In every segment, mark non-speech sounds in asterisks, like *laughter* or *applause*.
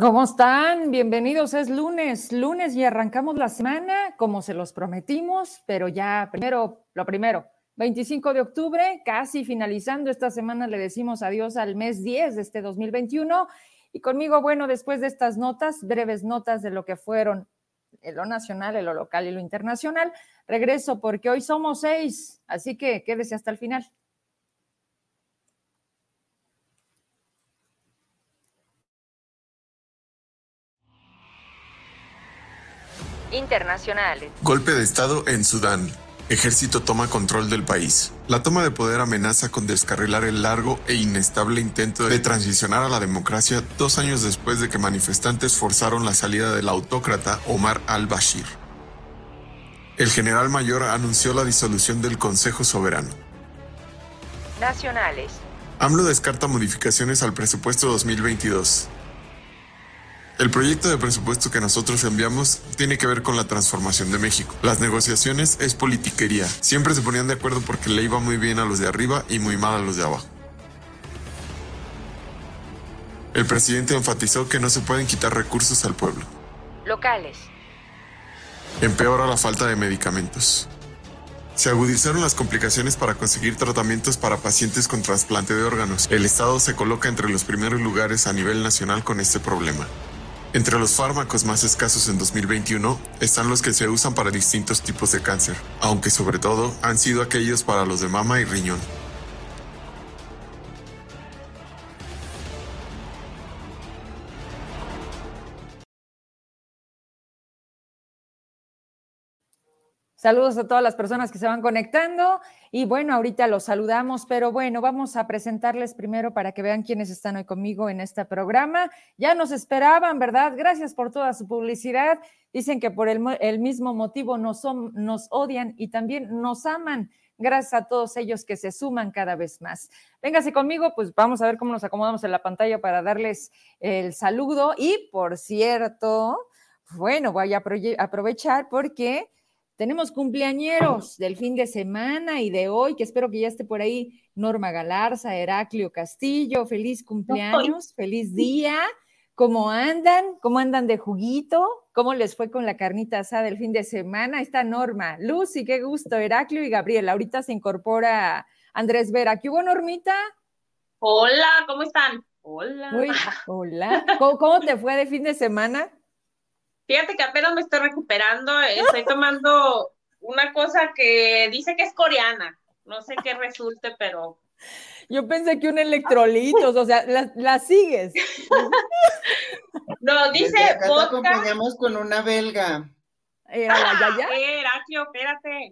¿Cómo están? Bienvenidos, es lunes, lunes y arrancamos la semana como se los prometimos, pero ya primero, lo primero, 25 de octubre, casi finalizando esta semana, le decimos adiós al mes 10 de este 2021 y conmigo, bueno, después de estas notas, breves notas de lo que fueron lo nacional, lo local y lo internacional, regreso porque hoy somos seis, así que quédese hasta el final. Internacionales. Golpe de Estado en Sudán. Ejército toma control del país. La toma de poder amenaza con descarrilar el largo e inestable intento de transicionar a la democracia dos años después de que manifestantes forzaron la salida del autócrata Omar al-Bashir. El general mayor anunció la disolución del Consejo Soberano. Nacionales. AMLO descarta modificaciones al presupuesto 2022. El proyecto de presupuesto que nosotros enviamos tiene que ver con la transformación de México. Las negociaciones es politiquería. Siempre se ponían de acuerdo porque le iba muy bien a los de arriba y muy mal a los de abajo. El presidente enfatizó que no se pueden quitar recursos al pueblo. Locales. Empeora la falta de medicamentos. Se agudizaron las complicaciones para conseguir tratamientos para pacientes con trasplante de órganos. El Estado se coloca entre los primeros lugares a nivel nacional con este problema. Entre los fármacos más escasos en 2021 están los que se usan para distintos tipos de cáncer, aunque sobre todo han sido aquellos para los de mama y riñón. Saludos a todas las personas que se van conectando y bueno, ahorita los saludamos, pero bueno, vamos a presentarles primero para que vean quiénes están hoy conmigo en este programa. Ya nos esperaban, ¿verdad? Gracias por toda su publicidad. Dicen que por el, mismo motivo nos, nos odian y también nos aman. Gracias a todos ellos que se suman cada vez más. Véngase conmigo, pues vamos a ver cómo nos acomodamos en la pantalla para darles el saludo. Y por cierto, bueno, voy a aprovechar porque tenemos cumpleañeros del fin de semana y de hoy, que espero que ya esté por ahí Norma Galarza, Heraclio Castillo. Feliz cumpleaños, feliz día. ¿Cómo andan? ¿Cómo andan de juguito? ¿Cómo les fue con la carnita asada del fin de semana? Está Norma, Lucy, qué gusto, Heraclio y Gabriel. Ahorita se incorpora Andrés Vera. ¿Qué hubo, Normita? Hola, ¿cómo están? Hola. *laughs* hola. ¿Cómo te fue de fin de semana? Fíjate que apenas me estoy recuperando, estoy tomando una cosa que dice que es coreana. No sé qué resulte, pero. Yo pensé que un electrolitos, o sea, la, sigues. No, dice acá Te acompañamos con una belga. ¿Era la Yaya? Heraclio, espérate.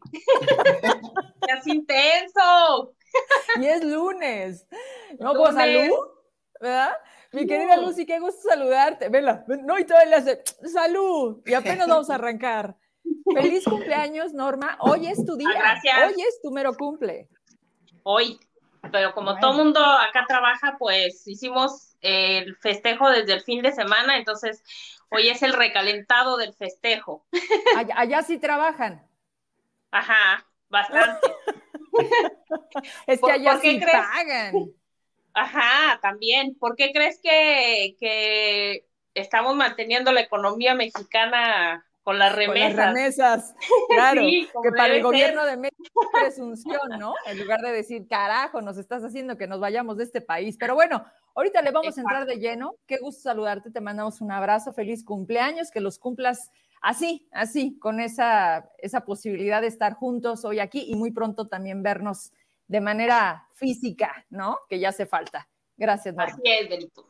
ya es intenso. Y es lunes. No, pues salud, ¿verdad? Mi querida Lucy, qué gusto saludarte. Vela, no, y todavía le hace salud. Y apenas vamos a arrancar. *laughs* Feliz cumpleaños, Norma. Hoy es tu día. Ah, gracias. Hoy es tu mero cumple. Hoy. Pero como todo mundo acá trabaja, pues hicimos el festejo desde el fin de semana, entonces hoy es el recalentado del festejo. *laughs* Allá, sí trabajan. Ajá, bastante. *laughs* es que allá sí pagan. Ajá, también. ¿Por qué crees que, estamos manteniendo la economía mexicana con las remesas? Con las remesas, *laughs* claro. que para el gobierno de México es presunción, ¿no? En lugar de decir, carajo, nos estás haciendo que nos vayamos de este país. Pero bueno, ahorita le vamos a entrar de lleno. Qué gusto saludarte, te mandamos un abrazo, feliz cumpleaños, que los cumplas así, así, con esa, esa posibilidad de estar juntos hoy aquí y muy pronto también vernos de manera física, ¿no? Que ya hace falta. Gracias, Marta. Así es, Benito.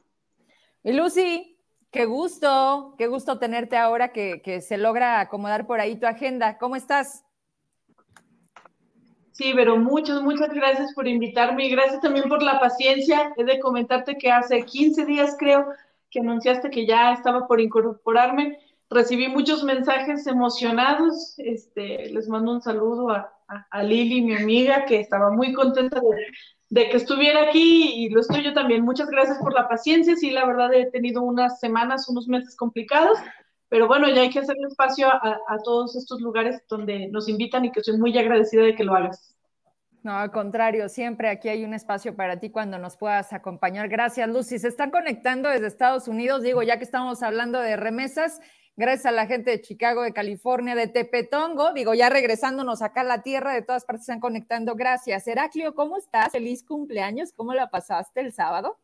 Y Lucy, qué gusto, qué gusto tenerte ahora que, que se logra acomodar por ahí tu agenda. ¿Cómo estás? Sí, pero muchas, muchas gracias por invitarme y gracias también por la paciencia. He de comentarte que hace 15 días creo que anunciaste que ya estaba por incorporarme. Recibí muchos mensajes emocionados. Este, les mando un saludo a, a, Lili, mi amiga, que estaba muy contenta de, que estuviera aquí y lo estoy yo también. Muchas gracias por la paciencia. Sí, la verdad he tenido unas semanas, unos meses complicados, pero bueno, ya hay que hacerle espacio a, todos estos lugares donde nos invitan y que soy muy agradecida de que lo hagas. No, al contrario, siempre aquí hay un espacio para ti cuando nos puedas acompañar. Gracias, Lucy. Se están conectando desde Estados Unidos, digo, ya que estamos hablando de remesas, gracias a la gente de Chicago, de California, de Tepetongo, digo, ya regresándonos acá a la tierra, de todas partes están conectando. Gracias. Heraclio, ¿cómo estás? Feliz cumpleaños. ¿Cómo la pasaste el sábado?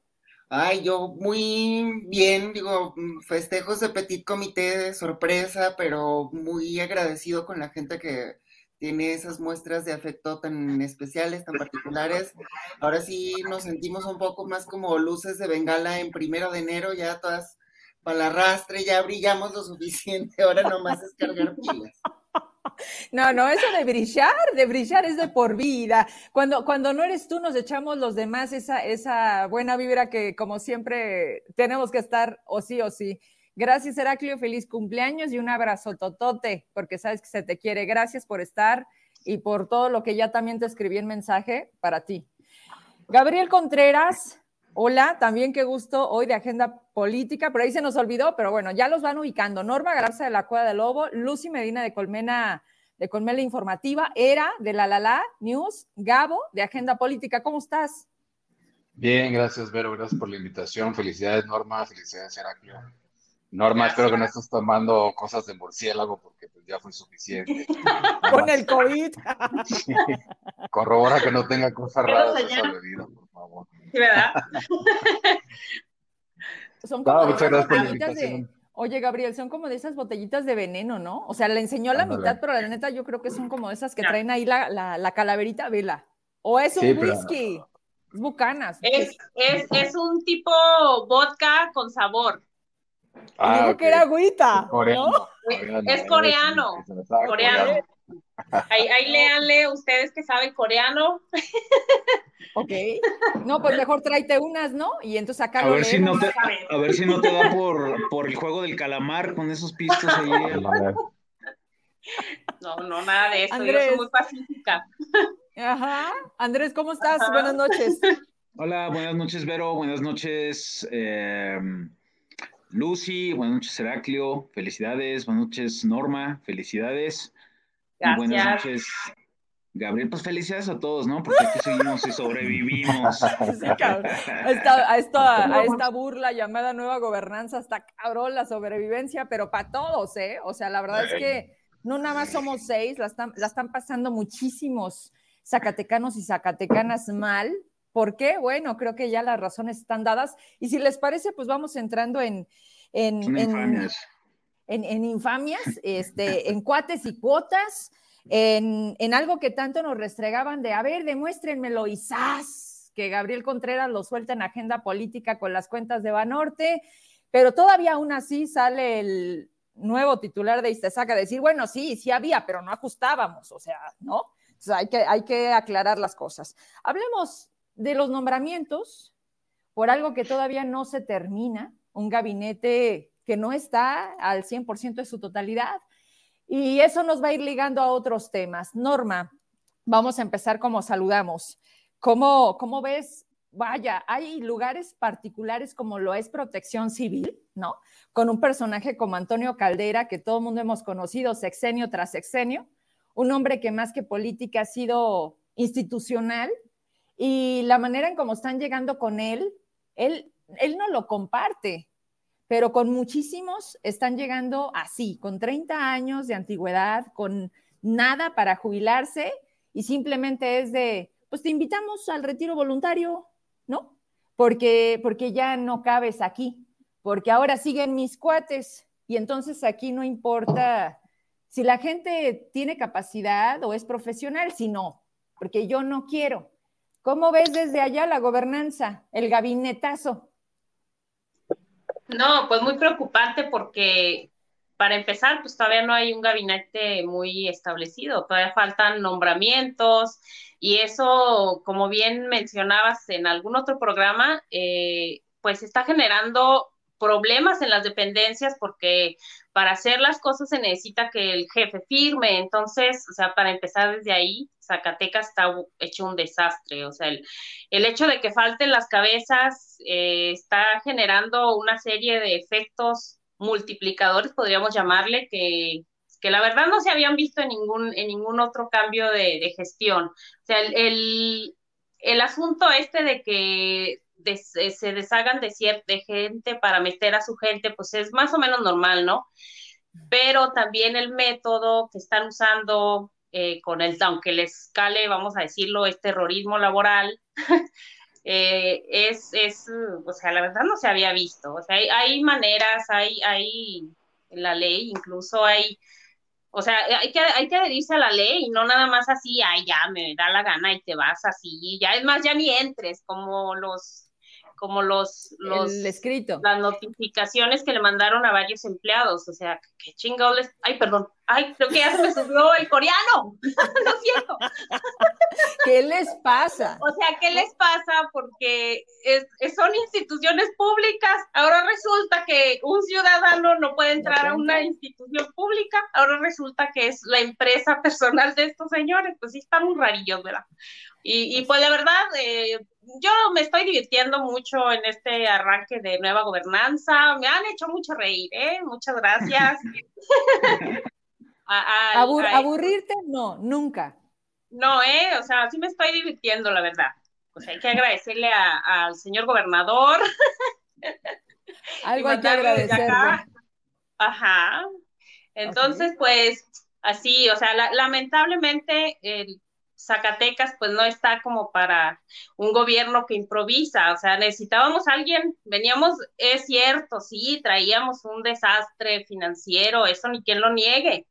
Ay, yo muy bien, digo, festejos de petit comité de sorpresa, pero muy agradecido con la gente que tiene esas muestras de afecto tan especiales, tan particulares. Ahora sí nos sentimos un poco más como luces de bengala en primero de enero, ya todas para la arrastre, ya brillamos lo suficiente, ahora nomás es cargar *laughs* pilas. No, no, eso de brillar, de brillar es de por vida. Cuando, cuando no eres tú, nos echamos los demás esa, esa buena vibra que como siempre tenemos que estar o sí o sí. Gracias, Heraclio, feliz cumpleaños y un abrazo totote, porque sabes que se te quiere. Gracias por estar y por todo lo que ya también te escribí en mensaje para ti. Gabriel Contreras, hola, también qué gusto hoy de agenda política, por ahí se nos olvidó, pero bueno, ya los van ubicando. Norma Garza de la Cueva del Lobo, Lucy Medina de Colmena, de Colmena Informativa, Era de la Lala News, Gabo de Agenda Política, ¿cómo estás? Bien, gracias, Vero, gracias por la invitación. Felicidades, Norma, felicidades, Heraclio. Norma, espero que no estés tomando cosas de murciélago porque pues, ya fue suficiente. *laughs* Con el COVID. *laughs* Corrobora que no tenga cosas raras esa bebida, por favor. Sí, ¿verdad? *laughs* Son como de esas botellitas de... Oye, Gabriel, son como de esas botellitas de veneno, ¿no? O sea, le enseñó la mitad, pero la neta yo creo que son como esas que traen ahí la, la, la calaverita vela. O es un whisky. Es bucanas. Es, es, es un tipo vodka con sabor. Ah, dijo que era agüita. Coreano, ¿no? coreano, Es coreano. coreano. Coreano. Ahí, ahí léanle ustedes que saben coreano. Ok. No, pues mejor tráete unas, ¿no? Y entonces acá A lo ver, si no te, a ver si no te da *laughs* por, por el juego del calamar con esos pistos ahí. *laughs* No, no, nada de eso. Yo Andrés. soy muy pacífica. Ajá. Andrés, ¿cómo estás? Buenas noches. Hola, buenas noches, Vero. Buenas noches, eh, Lucy. Buenas noches, Heraclio. Felicidades. Buenas noches, Norma. Felicidades. Y buenas noches, Gabriel. Pues felicidades a todos, ¿no? Porque aquí seguimos y sobrevivimos. *laughs* Sí, cabrón. A esta, a, esta, a esta burla llamada nueva gobernanza está cabrón la sobrevivencia, pero para todos, ¿eh? O sea, la verdad es que no nada más somos seis, la están, la están pasando muchísimos zacatecanos y zacatecanas mal. ¿Por qué? Bueno, creo que ya las razones están dadas. Y si les parece, pues vamos entrando en, en, infamias. en, en infamias, este, en cuates y cuotas, en, en algo que tanto nos restregaban de, a ver, demuéstrenmelo y ¡zas! que Gabriel Contreras lo suelta en agenda política con las cuentas de Banorte, pero todavía aún así sale el nuevo titular de Istesaca a decir, bueno, sí, sí había, pero no ajustábamos, o sea, ¿no? O sea, hay que, hay que aclarar las cosas. Hablemos de los nombramientos por algo que todavía no se termina, un gabinete que no está al 100% de su totalidad. Y eso nos va a ir ligando a otros temas. Norma, vamos a empezar como saludamos. ¿Cómo, cómo ves? Vaya, hay lugares particulares como lo es Protección Civil, ¿no? Con un personaje como Antonio Caldera, que todo el mundo hemos conocido sexenio tras sexenio, un hombre que más que política ha sido institucional y la manera en cómo están llegando con él, él, él no lo comparte, pero con muchísimos están llegando así, con 30 años de antigüedad, con nada para jubilarse y simplemente es de, pues te invitamos al retiro voluntario, ¿no? Porque, porque ya no cabes aquí, porque ahora siguen mis cuates y entonces aquí no importa si la gente tiene capacidad o es profesional, si no, porque yo no quiero. ¿Cómo ves desde allá la gobernanza, el gabinetazo? No, pues muy preocupante porque para empezar, pues todavía no hay un gabinete muy establecido, todavía faltan nombramientos y eso, como bien mencionabas en algún otro programa, eh, pues está generando problemas en las dependencias porque para hacer las cosas se necesita que el jefe firme, entonces, o sea, para empezar desde ahí, Zacatecas está hecho un desastre, o sea, el, el hecho de que falten las cabezas eh, está generando una serie de efectos multiplicadores, podríamos llamarle, que, la verdad no se habían visto en ningún, en ningún otro cambio de, gestión. O sea, el, el, asunto este de que se deshagan de cierta gente para meter a su gente, pues es más o menos normal, ¿no? Pero también el método que están usando eh, con el, aunque les cale, vamos a decirlo, es terrorismo laboral, *laughs* eh, es, es, o sea, la verdad no se había visto. O sea, hay, hay maneras, hay, hay en la ley, incluso hay o sea, hay que, hay que adherirse a la ley y no nada más así, ay, ya me da la gana y te vas así, ya es más, ya ni entres, como los como los, los escrito. las notificaciones que le mandaron a varios empleados, o sea, qué chingados les, ay, perdón, ay, creo que ya se me subió el coreano, *laughs* lo siento. ¿Qué les pasa? O sea, ¿qué les pasa? Porque es, son instituciones públicas, ahora resulta que un ciudadano no puede entrar a una institución pública, ahora resulta que es la empresa *laughs* personal de estos señores, pues sí están muy rarillos, ¿verdad? Y, y pues la verdad, eh, yo me estoy divirtiendo mucho en este arranque de nueva gobernanza. Me han hecho mucho reír, ¿eh? Muchas gracias. *laughs* aburrirte, no, nunca. No, ¿eh? O sea, sí me estoy divirtiendo, la verdad. Pues hay que agradecerle al señor gobernador. *laughs* Algo hay que agradecerle. Ajá. Entonces, pues, así, o sea, lamentablemente el Zacatecas pues no está como para un gobierno que improvisa, o sea, necesitábamos a alguien, veníamos, es cierto, sí, traíamos un desastre financiero, eso ni quien lo niegue,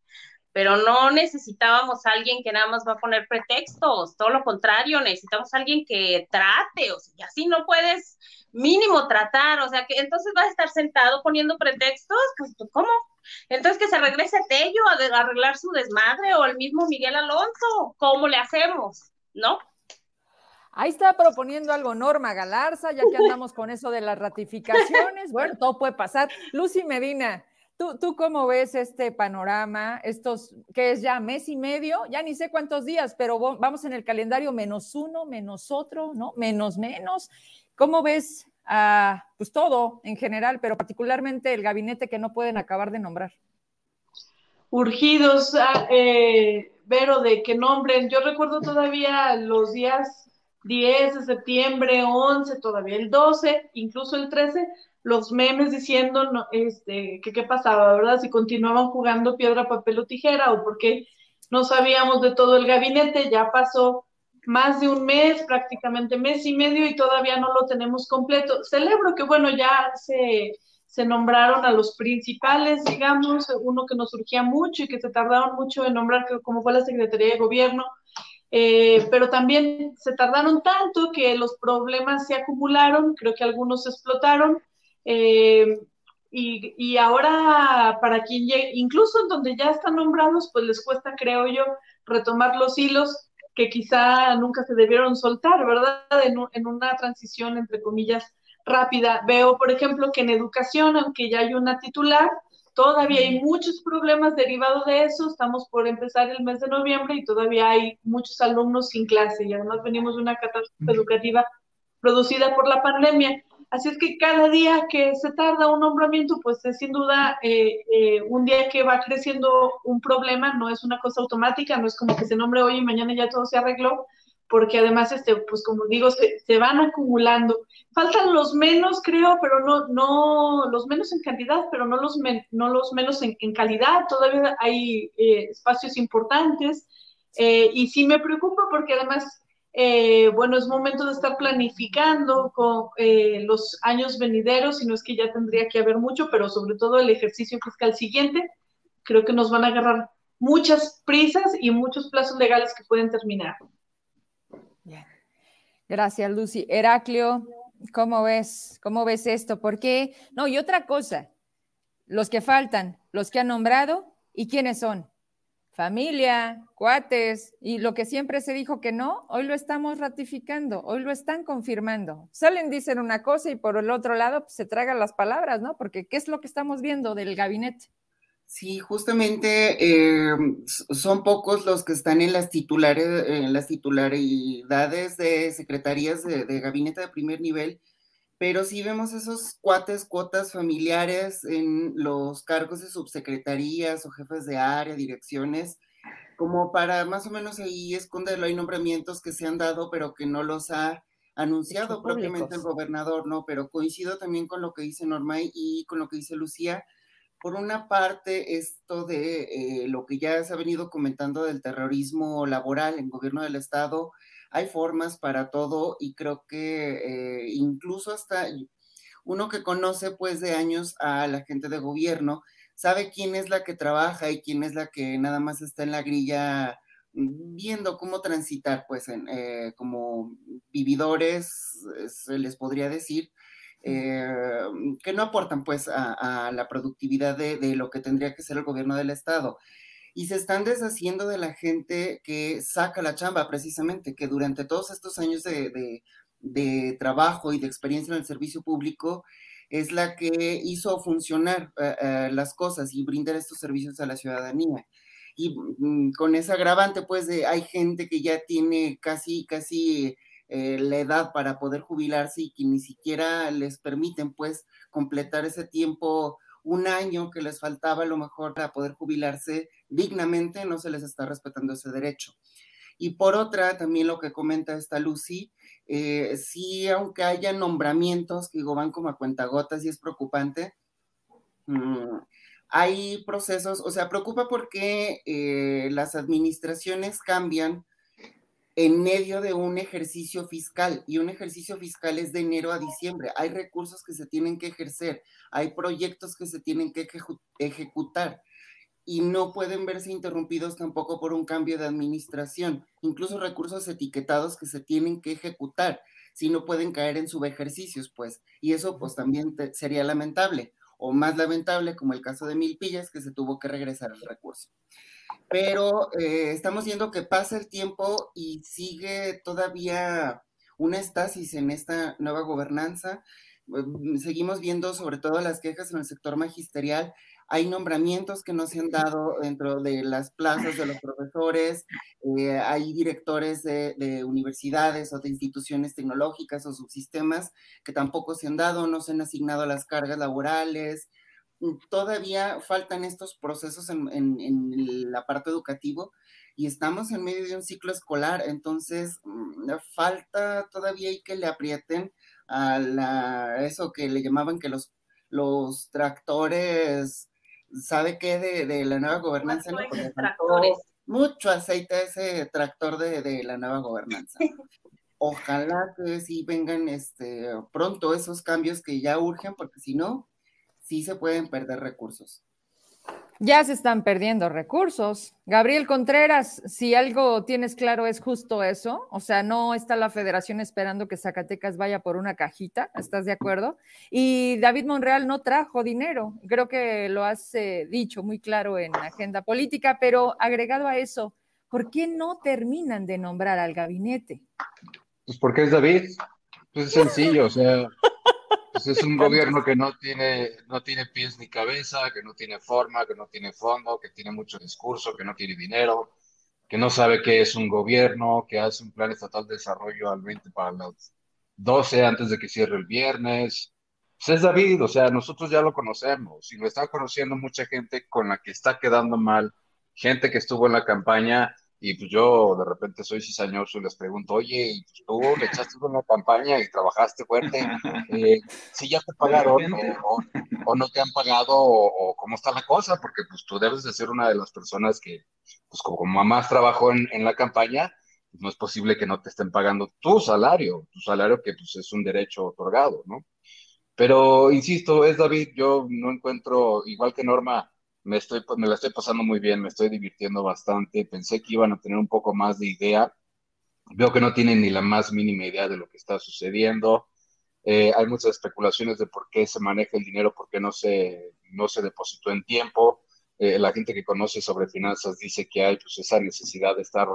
pero no necesitábamos a alguien que nada más va a poner pretextos, todo lo contrario, necesitamos a alguien que trate, o sea, y así no puedes mínimo tratar, o sea, que entonces vas a estar sentado poniendo pretextos, pues, ¿cómo? Entonces que se regrese Tello a, arreglar su desmadre o el mismo Miguel Alonso, ¿cómo le hacemos? ¿No? Ahí está proponiendo algo Norma Galarza, ya que andamos con eso de las ratificaciones. Bueno, todo puede pasar. Lucy Medina, ¿tú, ¿tú cómo ves este panorama? Estos, que es ya mes y medio, ya ni sé cuántos días, pero vamos en el calendario menos uno, menos otro, ¿no? Menos, menos. ¿Cómo ves a pues todo en general, pero particularmente el gabinete que no pueden acabar de nombrar. Urgidos, ah, eh, Vero, de que nombren. Yo recuerdo todavía los días 10 de septiembre, 11, todavía el 12, incluso el 13, los memes diciendo este, que qué pasaba, ¿verdad? Si continuaban jugando piedra, papel o tijera o porque no sabíamos de todo el gabinete, ya pasó más de un mes, prácticamente mes y medio, y todavía no lo tenemos completo. Celebro que, bueno, ya se, se nombraron a los principales, digamos, uno que nos surgía mucho y que se tardaron mucho en nombrar, como fue la Secretaría de Gobierno, eh, pero también se tardaron tanto que los problemas se acumularon, creo que algunos explotaron. Eh, y, y, ahora, para quien llegue, incluso en donde ya están nombrados, pues les cuesta, creo yo, retomar los hilos que quizá nunca se debieron soltar, ¿verdad? En, una transición, entre comillas, rápida. Veo, por ejemplo, que en educación, aunque ya hay una titular, todavía hay muchos problemas derivados de eso. Estamos por empezar el mes de noviembre y todavía hay muchos alumnos sin clase y además venimos de una catástrofe educativa producida por la pandemia. Así es que cada día que se tarda un nombramiento, pues es sin duda eh, eh, un día que va creciendo un problema, no es una cosa automática, no es como que se nombre hoy y mañana ya todo se arregló, porque además, este, pues como digo, se, van acumulando. Faltan los menos, creo, pero no, no, los menos en cantidad, pero no los, no los menos en, calidad, todavía hay eh, espacios importantes. y sí me preocupa porque además eh, bueno, es momento de estar planificando con eh, los años venideros, si no es que ya tendría que haber mucho, pero sobre todo el ejercicio fiscal siguiente, creo que nos van a agarrar muchas prisas y muchos plazos legales que pueden terminar. Gracias, Lucy. Heraclio, ¿cómo ves? ¿Cómo ves esto? ¿Por qué? No, y otra cosa, los que faltan, los que han nombrado y quiénes son familia, cuates, y lo que siempre se dijo que no, hoy lo estamos ratificando, hoy lo están confirmando. Salen, dicen una cosa y por el otro lado pues, se tragan las palabras, ¿no? Porque ¿qué es lo que estamos viendo del gabinete? Sí, justamente eh, son pocos los que están en las titulares, en las titularidades de secretarías de, de gabinete de primer nivel pero sí vemos esos cuates, cuotas familiares en los cargos de subsecretarías o jefes de área, direcciones, como para más o menos ahí esconderlo. Hay nombramientos que se han dado, pero que no los ha anunciado propiamente el gobernador, ¿no? Pero coincido también con lo que dice Norma y con lo que dice Lucía. Por una parte, esto de eh, lo que ya se ha venido comentando del terrorismo laboral en gobierno del Estado, hay formas para todo y creo que eh, incluso hasta uno que conoce pues de años a la gente de gobierno, sabe quién es la que trabaja y quién es la que nada más está en la grilla viendo cómo transitar, pues, en, eh, como vividores, se les podría decir, eh, que no aportan, pues, a, la productividad de, de, lo que tendría que ser el gobierno del Estado. Y se están deshaciendo de la gente que saca la chamba, precisamente, que durante todos estos años de, de, de trabajo y de experiencia en el servicio público, es la que hizo funcionar uh, uh, las cosas y brindar estos servicios a la ciudadanía. Y mm, con ese agravante, pues, de hay gente que ya tiene casi, casi eh, la edad para poder jubilarse y que ni siquiera les permiten, pues, completar ese tiempo, un año que les faltaba a lo mejor para poder jubilarse dignamente, no se les está respetando ese derecho. Y por otra, también lo que comenta esta Lucy, eh, sí, aunque haya nombramientos que van como a cuentagotas y es preocupante, mmm, hay procesos, o sea, preocupa porque eh, las administraciones cambian en medio de un ejercicio fiscal y un ejercicio fiscal es de enero a diciembre. Hay recursos que se tienen que ejercer, hay proyectos que se tienen que ejecutar y no pueden verse interrumpidos tampoco por un cambio de administración, incluso recursos etiquetados que se tienen que ejecutar, si no pueden caer en subejercicios, pues, y eso pues también te, sería lamentable o más lamentable, como el caso de Milpillas, que se tuvo que regresar el recurso. Pero eh, estamos viendo que pasa el tiempo y sigue todavía una estasis en esta nueva gobernanza. Mm, seguimos viendo sobre todo las quejas en el sector magisterial hay nombramientos que no se han dado dentro de las plazas de los profesores, eh, hay directores de, de, universidades o de instituciones tecnológicas o subsistemas que tampoco se han dado, no se han asignado las cargas laborales. Mm, todavía faltan estos procesos en, en, en el aparato educativo y estamos en medio de un ciclo escolar, entonces mm, falta todavía y que le aprieten a la, eso que le llamaban que los, los tractores ¿sabe qué de, de la nueva gobernanza? No, mucho aceite a ese tractor de, de, la nueva gobernanza. *laughs* Ojalá que sí vengan este, pronto esos cambios que ya urgen, porque si no, sí se pueden perder recursos ya se están perdiendo recursos. Gabriel Contreras, si algo tienes claro es justo eso, o sea, no está la federación esperando que Zacatecas vaya por una cajita, ¿estás de acuerdo? Y David Monreal no trajo dinero, creo que lo has eh, dicho muy claro en agenda política, pero agregado a eso, ¿por qué no terminan de nombrar al gabinete? Pues porque es David, pues es sencillo, o sea, pues es un gobierno que no tiene, no tiene pies ni cabeza, que no tiene forma, que no tiene fondo, que tiene mucho discurso, que no tiene dinero, que no sabe qué es un gobierno, que hace un plan estatal de desarrollo al 20 para las 12 antes de que cierre el viernes. Pues es David, o sea, nosotros ya lo conocemos y lo está conociendo mucha gente con la que está quedando mal, gente que estuvo en la campaña y pues yo de repente soy cizañoso y les pregunto, oye, pues tú le echaste una campaña y trabajaste fuerte, eh, si ya te *laughs* pagaron o, o, no te han pagado o, o, cómo está la cosa, porque pues tú debes de ser una de las personas que, pues como mamás trabajó en, en la campaña, pues no es posible que no te estén pagando tu salario, tu salario que pues es un derecho otorgado, ¿no? Pero, insisto, es David, yo no encuentro, igual que Norma, me, estoy, me la estoy pasando muy bien, me estoy divirtiendo bastante. Pensé que iban a tener un poco más de idea. Veo que no tienen ni la más mínima idea de lo que está sucediendo. Eh, hay muchas especulaciones de por qué se maneja el dinero, por qué no se, no se depositó en tiempo. Eh, la gente que conoce sobre finanzas dice que hay pues, esa necesidad de estar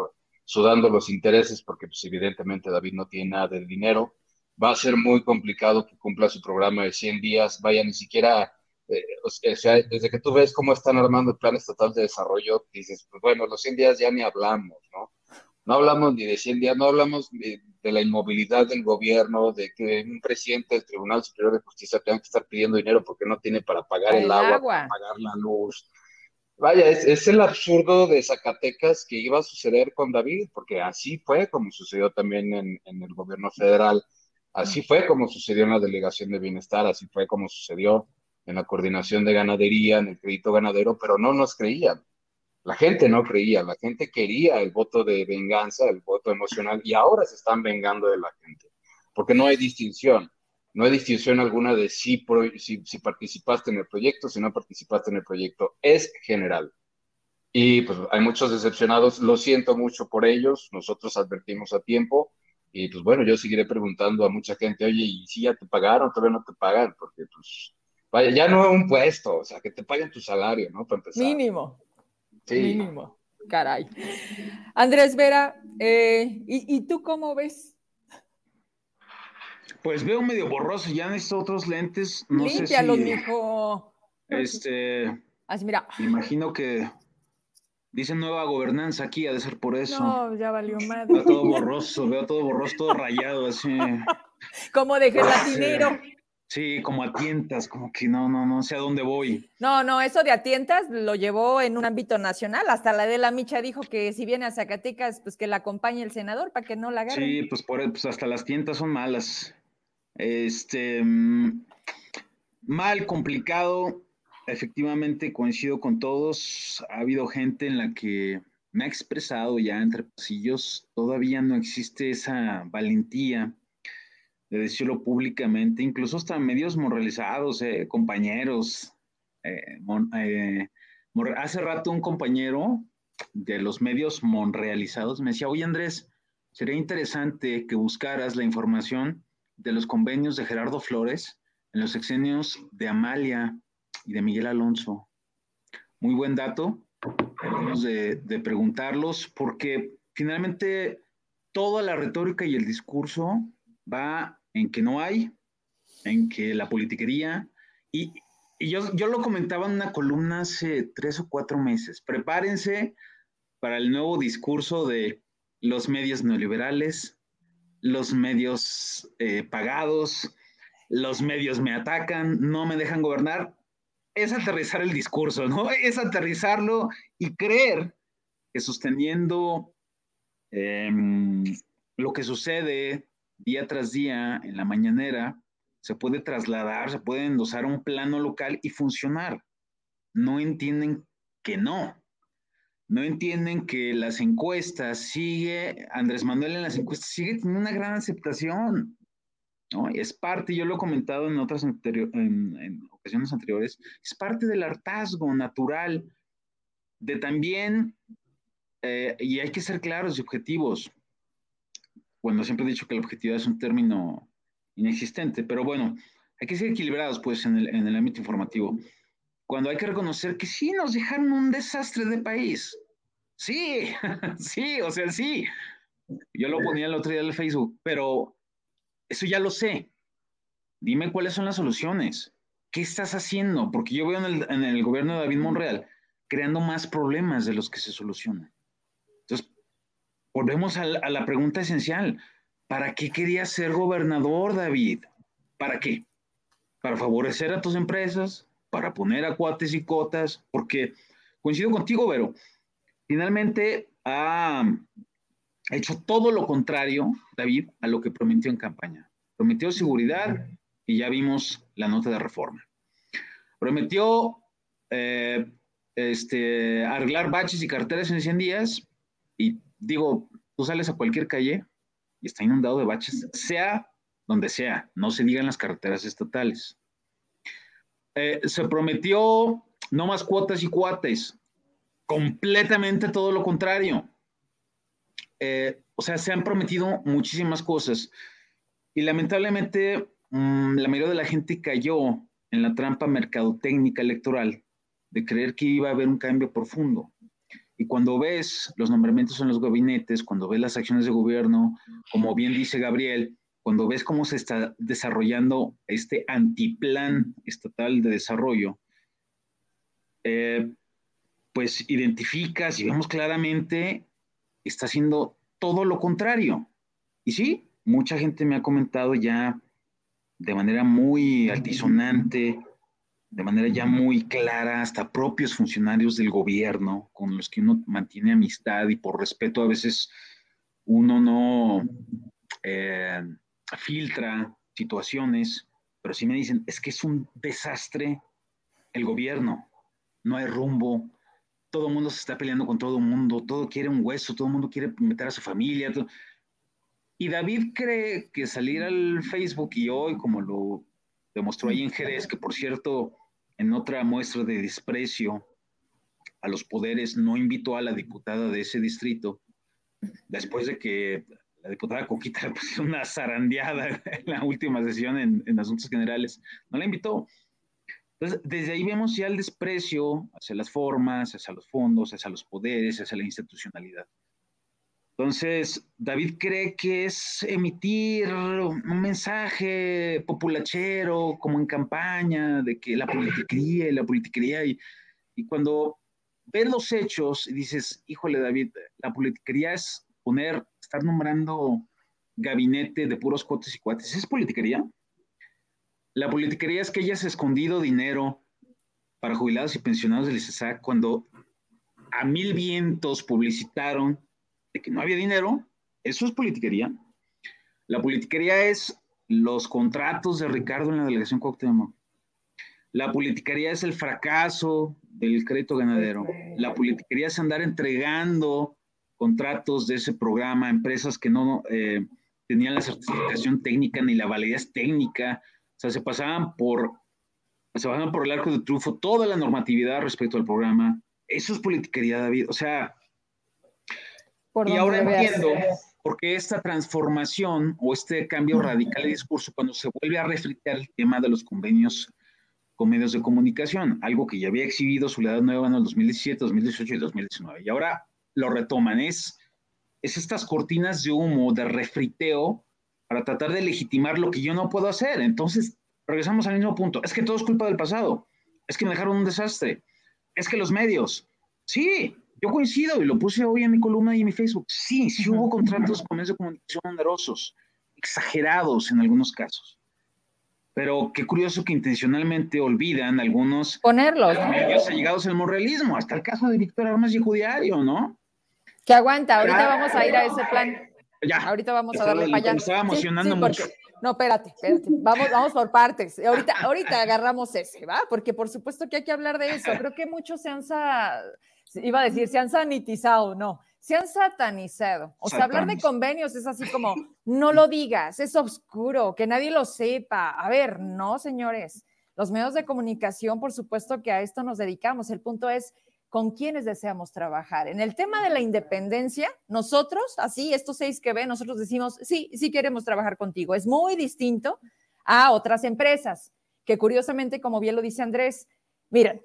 sudando los intereses porque pues, evidentemente David no tiene nada del dinero. Va a ser muy complicado que cumpla su programa de 100 días, vaya ni siquiera eh, o sea, desde que tú ves cómo están armando el plan estatal de desarrollo, dices, pues bueno, los 100 días ya ni hablamos, ¿no? No hablamos ni de 100 días, no hablamos de, de la inmovilidad del gobierno, de que un presidente del Tribunal Superior de Justicia tenga que estar pidiendo dinero porque no tiene para pagar el, agua, para pagar la luz. Vaya, es, el absurdo de Zacatecas que iba a suceder con David, porque así fue como sucedió también en, en el gobierno federal, así fue como sucedió en la Delegación de Bienestar, así fue como sucedió en la coordinación de ganadería, en el crédito ganadero, pero no nos creían. La gente no creía, la gente quería el voto de venganza, el voto emocional, y ahora se están vengando de la gente, porque no hay distinción. No hay distinción alguna de si, si, participaste en el proyecto, si no participaste en el proyecto. Es general. Y pues hay muchos decepcionados. Lo siento mucho por ellos. Nosotros advertimos a tiempo. Y pues bueno, yo seguiré preguntando a mucha gente, oye, ¿y si ya te pagaron? Todavía no te pagan, porque pues, vaya, ya no es un puesto, o sea, que te paguen tu salario, ¿no? Para empezar. Mínimo. Mínimo, caray. Andrés Vera, eh, ¿y, tú cómo ves? Pues veo medio borroso, ya necesito otros lentes. No Límpialos, sé si, mijo. Este. Así, mira. Me imagino que dice nueva gobernanza aquí, ha de ser por eso. No, ya valió madre. Veo todo borroso, veo todo borroso, todo rayado, así. *laughs* Como de gelatinero. Sí, como a tientas, como que no, no, no sé a dónde voy. No, no, eso de a tientas lo llevó en un ámbito nacional. Hasta la de la Micha dijo que si viene a Zacatecas, pues que la acompañe el senador para que no la agarre. Sí, pues, por, pues hasta las tientas son malas. Este, mm, mal, complicado. Efectivamente, coincido con todos. Ha habido gente en la que me ha expresado ya entre pasillos. Todavía no existe esa valentía de decirlo públicamente, incluso hasta medios moralizados, eh, compañeros. Eh, eh, hace rato un compañero de los medios monrealizados me decía, oye Andrés, sería interesante que buscaras la información de los convenios de Gerardo Flores en los sexenios de Amalia y de Miguel Alonso. Muy buen dato, de preguntarlos, porque finalmente toda la retórica y el discurso va en que no hay, en que la politiquería, y, yo, yo lo comentaba en una columna hace tres o cuatro meses, prepárense para el nuevo discurso de los medios neoliberales, los medios eh, pagados, los medios me atacan, no me dejan gobernar, es aterrizar el discurso, ¿no? *laughs* Es aterrizarlo y creer que sosteniendo em, lo que sucede día tras día en la mañanera, se puede trasladar, se puede endosar un plano local y funcionar. No entienden que no. No entienden que las encuestas sigue, Andrés Manuel en las encuestas sigue teniendo una gran aceptación. ¿no? Es parte, yo lo he comentado en otras en, ocasiones anteriores, es parte del hartazgo natural de también, eh, y hay que ser claros y objetivos, bueno, siempre he dicho que la objetividad es un término inexistente, pero bueno, hay que ser equilibrados pues en el, en el ámbito informativo. Cuando hay que reconocer que sí nos dejaron un desastre de país. Sí, *laughs* sí, o sea, sí. Yo lo ponía el otro día en Facebook, pero eso ya lo sé. Dime cuáles son las soluciones. ¿Qué estás haciendo? Porque yo veo en el, en el gobierno de David Monreal creando más problemas de los que se solucionan. Volvemos a la, pregunta esencial. ¿Para qué querías ser gobernador, David? ¿Para qué? ¿Para favorecer a tus empresas? ¿Para poner a cuates y cotas? Porque coincido contigo, Vero. Finalmente ha hecho todo lo contrario, David, a lo que prometió en campaña. Prometió seguridad y ya vimos la nota de reforma. Prometió eh, este, arreglar baches y carteras en 100 días y digo, tú sales a cualquier calle y está inundado de baches, sea donde sea, no se digan las carreteras estatales. Eh, se prometió no más cuotas y cuates, completamente todo lo contrario. Eh, o sea, se han prometido muchísimas cosas y lamentablemente mm, la mayoría de la gente cayó en la trampa mercadotécnica electoral de creer que iba a haber un cambio profundo. Y cuando ves los nombramientos en los gabinetes, cuando ves las acciones de gobierno, como bien dice Gabriel, cuando ves cómo se está desarrollando este antiplan estatal de desarrollo, eh, pues identificas y vemos claramente, está haciendo todo lo contrario. Y sí, mucha gente me ha comentado ya de manera muy altisonante, de manera ya muy clara, hasta propios funcionarios del gobierno con los que uno mantiene amistad y por respeto a veces uno no eh, filtra situaciones, pero sí me dicen, es que es un desastre el gobierno, no hay rumbo, todo el mundo se está peleando con todo el mundo, todo quiere un hueso, todo el mundo quiere meter a su familia. Y David cree que salir al Facebook y hoy, como lo demostró ahí en Jerez, que por cierto, en otra muestra de desprecio a los poderes, no invitó a la diputada de ese distrito, después de que la diputada Coquita le *laughs* puso una zarandeada en la última sesión en, en Asuntos Generales, no la invitó. Entonces, desde ahí vemos ya el desprecio hacia las formas, hacia los fondos, hacia los poderes, hacia la institucionalidad. Entonces, David cree que es emitir un mensaje populachero, como en campaña, de que la politiquería y la politiquería, y, y cuando ves los hechos y dices, híjole, David, la politiquería es poner, estar nombrando gabinete de puros cuates y cuates, ¿es politiquería? La politiquería es que hayas escondido dinero para jubilados y pensionados del ICESAC cuando a mil vientos publicitaron de que no había dinero, eso es politiquería. La politiquería es los contratos de Ricardo en la delegación Cuauhtémoc. La politiquería es el fracaso del crédito ganadero. La politiquería es andar entregando contratos de ese programa a empresas que no eh, tenían la certificación técnica ni la validez técnica. O sea, se pasaban por, se pasaban por el arco de triunfo toda la normatividad respecto al programa. Eso es politiquería, David. O sea, y ahora entiendo por qué esta transformación o este cambio radical de discurso cuando se vuelve a refritar el tema de los convenios con medios de comunicación, algo que ya había exhibido su edad nueva en el 2017, 2018 y 2019. Y ahora lo retoman, es, es estas cortinas de humo, de refriteo, para tratar de legitimar lo que yo no puedo hacer. Entonces, regresamos al mismo punto. Es que todo es culpa del pasado. Es que me dejaron un desastre. Es que los medios. Sí, yo coincido y lo puse hoy en mi columna y en mi Facebook. Sí, sí hubo contratos con medios de comunicación onerosos, exagerados en algunos casos. Pero qué curioso que intencionalmente olvidan algunos ponerlos medios allegados al morrealismo, hasta el caso de Víctor Armas y Judiario, ¿no? Que aguanta, ahorita vamos a ir a ese plan. Ya. Ahorita vamos a darle para allá. Me estaba emocionando mucho. No, espérate, espérate. Vamos, vamos por partes. Ahorita, ahorita agarramos ese, ¿va? Porque por supuesto que hay que hablar de eso. Creo que muchos se han iba a decir, se han sanitizado, no, se han satanizado. O sea, hablar de convenios es así como, *laughs* no lo digas, es oscuro, que nadie lo sepa. A ver, no, señores. Los medios de comunicación, por supuesto que a esto nos dedicamos. El punto es con quiénes deseamos trabajar. En el tema de la independencia, nosotros, así, estos seis que ven, nosotros decimos, sí, sí queremos trabajar contigo. Es muy distinto a otras empresas, que curiosamente, como bien lo dice Andrés, miren,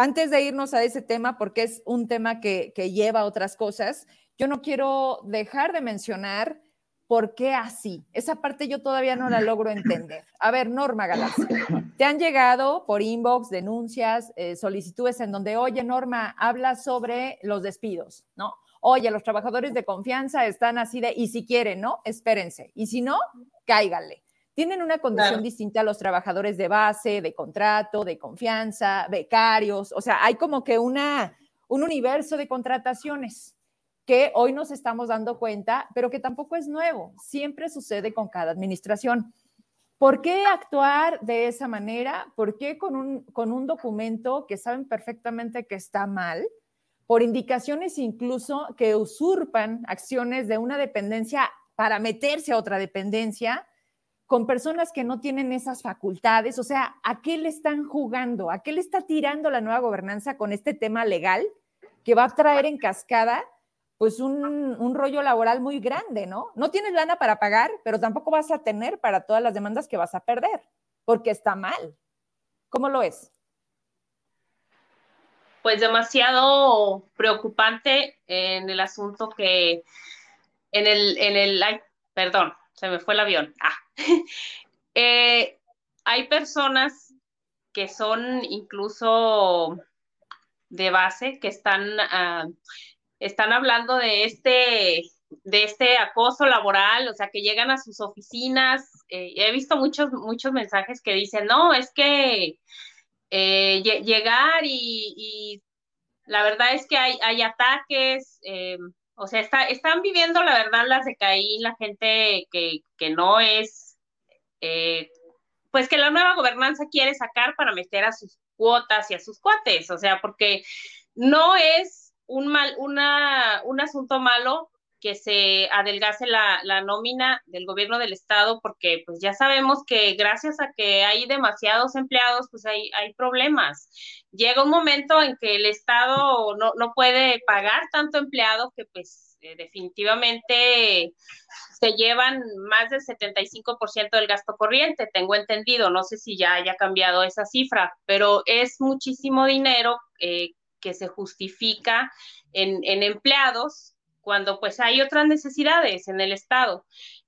antes de irnos a ese tema, porque es un tema que, lleva a otras cosas, yo no quiero dejar de mencionar por qué así. Esa parte yo todavía no la logro entender. A ver, Norma Galaxia, te han llegado por inbox denuncias, eh, solicitudes en donde, oye, Norma, habla sobre los despidos, ¿no? Oye, los trabajadores de confianza están así de, y si quieren, ¿no? Espérense. Y si no, cáigale tienen una condición distinta a los trabajadores de base, de contrato, de confianza, becarios, o sea, hay como que una, un universo de contrataciones que hoy nos estamos dando cuenta, pero que tampoco es nuevo, siempre sucede con cada administración. ¿Por qué actuar de esa manera? ¿Por qué con un, con un documento que saben perfectamente que está mal? Por indicaciones incluso que usurpan acciones de una dependencia para meterse a otra dependencia con personas que no tienen esas facultades. O sea, ¿a qué le están jugando? ¿A qué le está tirando la nueva gobernanza con este tema legal que va a traer en cascada pues un, rollo laboral muy grande, ¿no? No tienes lana para pagar, pero tampoco vas a tener para todas las demandas que vas a perder, porque está mal. ¿Cómo lo es? Pues demasiado preocupante en el asunto que, en el, en el, perdón, se me fue el avión. Ah. *laughs* Eh, hay personas que son incluso de base, que están, ah, están hablando de este de este acoso laboral, o sea, que llegan a sus oficinas. Eh, he visto muchos, muchos mensajes que dicen, no, es que eh, llegar y, la verdad es que hay, hay ataques, o sea, está, están viviendo la verdad las de Caín, la gente que, que no es, pues que la nueva gobernanza quiere sacar para meter a sus cuotas y a sus cuates, o sea, porque no es un mal, una, un asunto malo que se adelgase la, la, nómina del gobierno del estado, porque pues ya sabemos que gracias a que hay demasiados empleados, pues hay, hay problemas. Llega un momento en que el estado no, no puede pagar tanto empleado que pues eh, definitivamente se llevan más del 75% del gasto corriente, tengo entendido, no sé si ya haya cambiado esa cifra, pero es muchísimo dinero eh, que se justifica en, en empleados cuando pues hay otras necesidades en el Estado.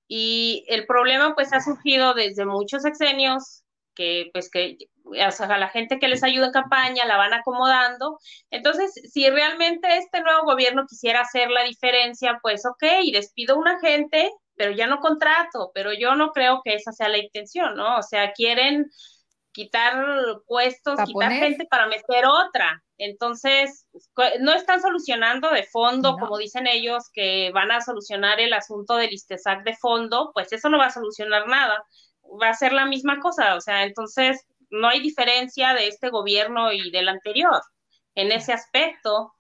Y el problema pues ha surgido desde muchos sexenios que pues que a la gente que les ayuda en campaña la van acomodando. Entonces, si realmente este nuevo gobierno quisiera hacer la diferencia, pues ok, despido a una gente, pero ya no contrato, pero yo no creo que esa sea la intención, ¿no? O sea, quieren quitar puestos, quitar gente para meter otra. Entonces, no están solucionando de fondo, como dicen ellos, que van a solucionar el asunto del ISTESAC de fondo, pues eso no va a solucionar nada, va a ser la misma cosa, o sea, entonces no hay diferencia de este gobierno y del anterior en ese aspecto.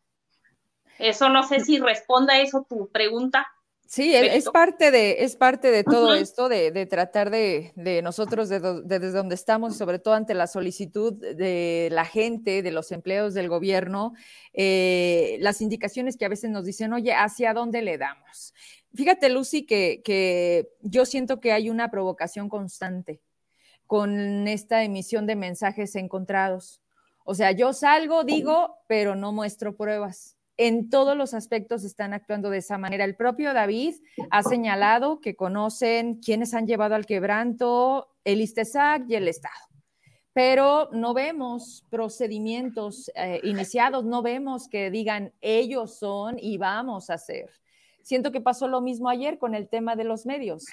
Eso no sé si responda a eso tu pregunta. Sí, e, es parte de, es parte de todo esto, de, tratar de, nosotros, desde donde estamos, sobre todo ante la solicitud de la gente, de los empleos del gobierno, eh, las indicaciones que a veces nos dicen, oye, ¿hacia dónde le damos? Fíjate, Lucy, que, que yo siento que hay una provocación constante con esta emisión de mensajes encontrados. O sea, yo salgo, digo, pero no muestro pruebas en todos los aspectos están actuando de esa manera. El propio David ha señalado que conocen quiénes han llevado al quebranto el ISTESAC y el Estado, pero no vemos procedimientos eh, iniciados, no vemos que digan ellos son y vamos a hacer. Siento que pasó lo mismo ayer con el tema de los medios.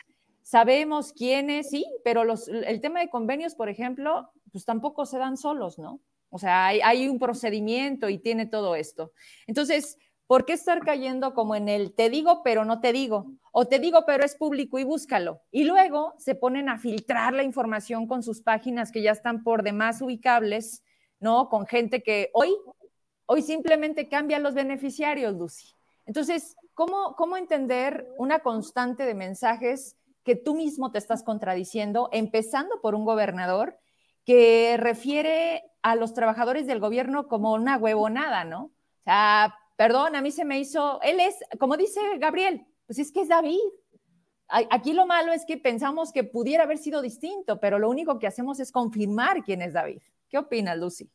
Sabemos quiénes, sí, pero el tema de convenios, por ejemplo, pues tampoco se dan solos, ¿no? O sea, hay, un procedimiento y tiene todo esto. Entonces, ¿por qué estar cayendo como en el te digo pero no te digo? O te digo pero es público y búscalo. Y luego se ponen a filtrar la información con sus páginas que ya están por demás ubicables, ¿no? Con gente que hoy, hoy simplemente cambia los beneficiarios, Lucy. Entonces, ¿cómo, ¿cómo entender una constante de mensajes que tú mismo te estás contradiciendo, empezando por un gobernador que refiere a los trabajadores del gobierno como una huevonada, ¿no? O sea, perdón, a mí se me hizo, él es, como dice Gabriel, pues es que es David. Aquí lo malo es que pensamos que pudiera haber sido distinto, pero lo único que hacemos es confirmar quién es David. ¿Qué opinas, Lucy?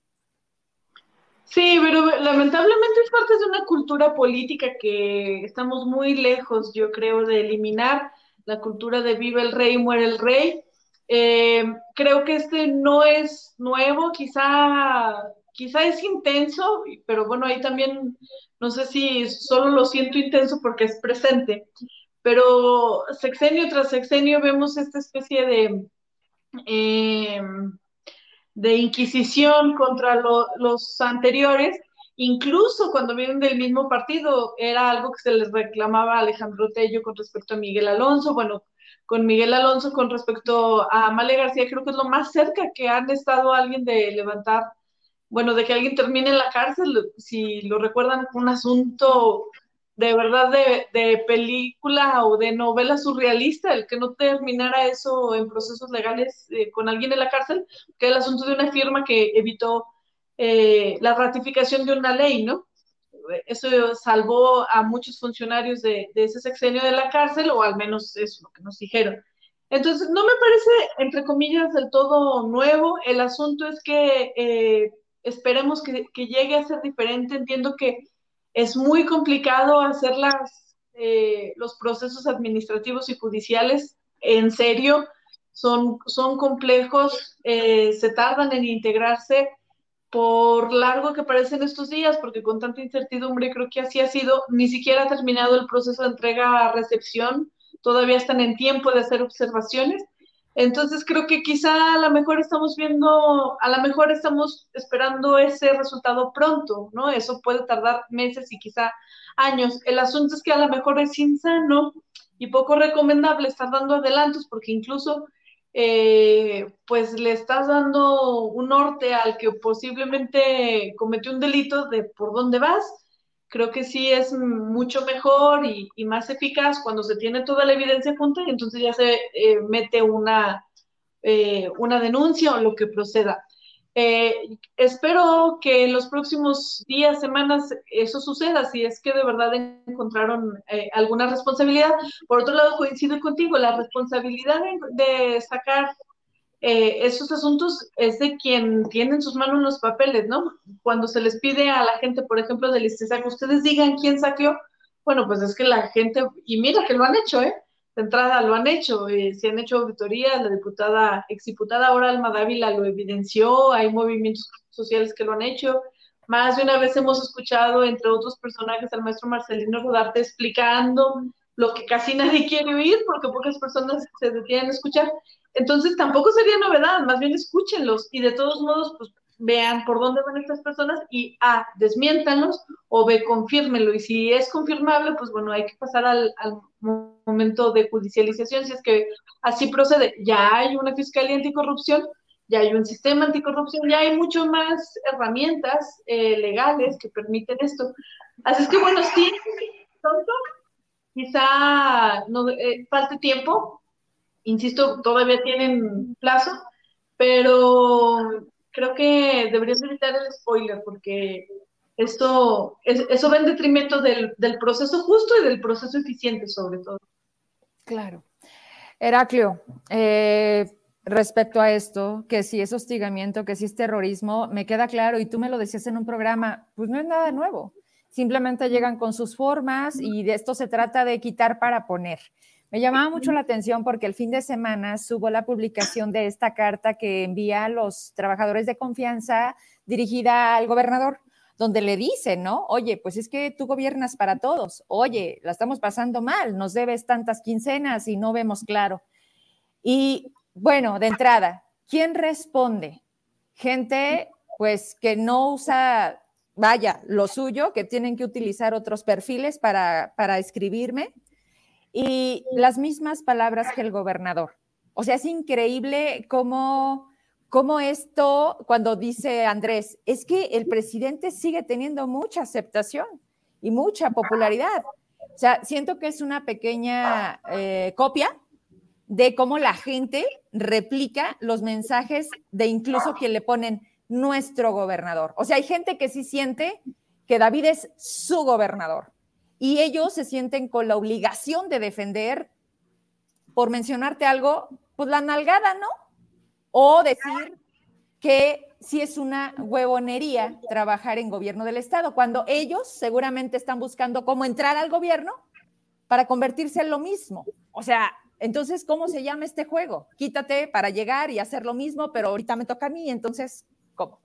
Sí, pero lamentablemente es parte de una cultura política que estamos muy lejos, yo creo, de eliminar la cultura de vive el rey, muere el rey. Eh, creo que este no es nuevo, quizá, quizá es intenso, pero bueno, ahí también no sé si solo lo siento intenso porque es presente, pero sexenio tras sexenio vemos esta especie de, eh, de inquisición contra los anteriores, incluso cuando vienen del mismo partido, era algo que se les reclamaba a Alejandro Tello con respecto a Miguel Alonso, bueno, con Miguel Alonso con respecto a Male García, creo que es lo más cerca que han estado alguien de levantar, bueno, de que alguien termine en la cárcel, si lo recuerdan, un asunto de verdad de, película o de novela surrealista, el que no terminara eso en procesos legales eh, con alguien en la cárcel, que el asunto de una firma que evitó eh, la ratificación de una ley, ¿no? Eso salvó a muchos funcionarios de, ese sexenio de la cárcel, o al menos es lo que nos dijeron. Entonces, no me parece, entre comillas, del todo nuevo. El asunto es que eh, esperemos que, llegue a ser diferente. Entiendo que es muy complicado hacer las, eh, los procesos administrativos y judiciales en serio. Son, son complejos, eh, se tardan en integrarse por largo que parecen estos días, porque con tanta incertidumbre creo que así ha sido, ni siquiera ha terminado el proceso de entrega-recepción, todavía están en tiempo de hacer observaciones. Entonces creo que quizá a lo mejor estamos viendo, a lo mejor estamos esperando ese resultado pronto, ¿no? Eso puede tardar meses y quizá años. El asunto es que a lo mejor es insano y poco recomendable estar dando adelantos porque incluso eh, pues le estás dando un norte al que posiblemente cometió un delito de por dónde vas. Creo que sí es mucho mejor y, más eficaz cuando se tiene toda la evidencia junta y entonces ya se eh, mete una, eh, una denuncia o lo que proceda. Eh, espero que en los próximos días, semanas, eso suceda, si es que de verdad encontraron eh, alguna responsabilidad. Por otro lado, coincido contigo, la responsabilidad de, sacar eh, esos asuntos es de quien tiene en sus manos los papeles, ¿no? Cuando se les pide a la gente, por ejemplo, del que ustedes digan quién saqueó, bueno, pues es que la gente, y mira que lo han hecho, ¿eh? De entrada lo han hecho, eh, se han hecho auditorías, la diputada, exdiputada ahora Alma Dávila lo evidenció, hay movimientos sociales que lo han hecho. Más de una vez hemos escuchado, entre otros personajes, al maestro Marcelino Rodarte explicando lo que casi nadie quiere oír porque pocas personas se detienen a escuchar. Entonces tampoco sería novedad, más bien escúchenlos y de todos modos, pues vean por dónde van estas personas y A, desmiéntanos o B, confírmenlo. Y si es confirmable, pues bueno, hay que pasar al, al, momento de judicialización, si es que así procede. Ya hay una fiscalía anticorrupción, ya hay un sistema anticorrupción, ya hay mucho más herramientas eh, legales que permiten esto. Así es que bueno, sí, pronto, quizá no eh, falte tiempo, insisto, todavía tienen plazo, pero creo que deberías evitar el spoiler porque esto, eso va en detrimento del, proceso justo y del proceso eficiente sobre todo. Claro. Heraclio, eh, respecto a esto, que si es hostigamiento, que si es terrorismo, me queda claro, y tú me lo decías en un programa, pues no es nada nuevo. Simplemente llegan con sus formas y de esto se trata de quitar para poner. Me llamaba mucho la atención porque el fin de semana subo la publicación de esta carta que envía a los trabajadores de confianza dirigida al gobernador, donde le dicen, ¿no? Oye, pues es que tú gobiernas para todos. Oye, la estamos pasando mal, nos debes tantas quincenas y no vemos claro. Y bueno, de entrada, ¿quién responde? Gente, pues que no usa, vaya, lo suyo, que tienen que utilizar otros perfiles para, para escribirme y las mismas palabras que el gobernador. O sea, es increíble cómo, cómo esto, cuando dice Andrés, es que el presidente sigue teniendo mucha aceptación y mucha popularidad. O sea, siento que es una pequeña eh, copia de cómo la gente replica los mensajes de incluso quien le ponen nuestro gobernador. O sea, hay gente que sí siente que David es su gobernador y ellos se sienten con la obligación de defender, por mencionarte algo, pues la nalgada, ¿no? O decir que sí es una huevonería trabajar en gobierno del Estado, cuando ellos seguramente están buscando cómo entrar al gobierno para convertirse en lo mismo. O sea, entonces, ¿cómo se llama este juego? Quítate para llegar y hacer lo mismo, pero ahorita me toca a mí, entonces, ¿cómo?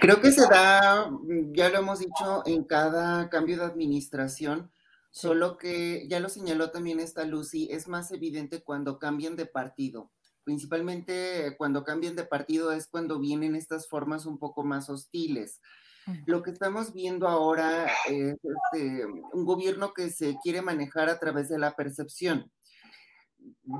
Creo que se da, ya lo hemos dicho, en cada cambio de administración, solo que ya lo señaló también esta Lucy, es más evidente cuando cambian de partido. Principalmente cuando cambian de partido es cuando vienen estas formas un poco más hostiles. Lo que estamos viendo ahora es este, un gobierno que se quiere manejar a través de la percepción.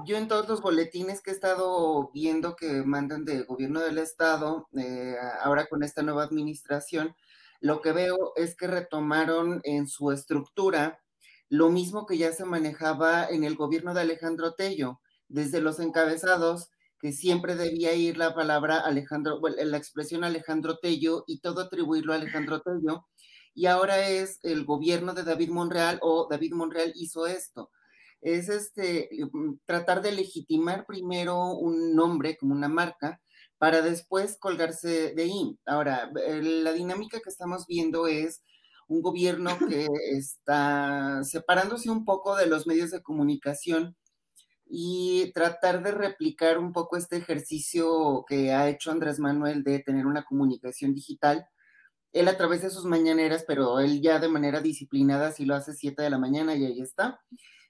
Yo en todos los boletines que he estado viendo que mandan del gobierno del estado, eh, ahora con esta nueva administración, lo que veo es que retomaron en su estructura lo mismo que ya se manejaba en el gobierno de Alejandro Tello, desde los encabezados, que siempre debía ir la palabra Alejandro, bueno, la expresión Alejandro Tello y todo atribuirlo a Alejandro Tello. Y ahora es el gobierno de David Monreal o David Monreal hizo esto es este, mm, tratar de legitimar primero un nombre como una marca para después colgarse de ahí. Ahora, eh, la dinámica que estamos viendo es un gobierno que está separándose un poco de los medios de comunicación y tratar de replicar un poco este ejercicio que ha hecho Andrés Manuel de tener una comunicación digital. Él a través de sus mañaneras, pero él ya de manera disciplinada, si lo hace 7 de la mañana y ahí está.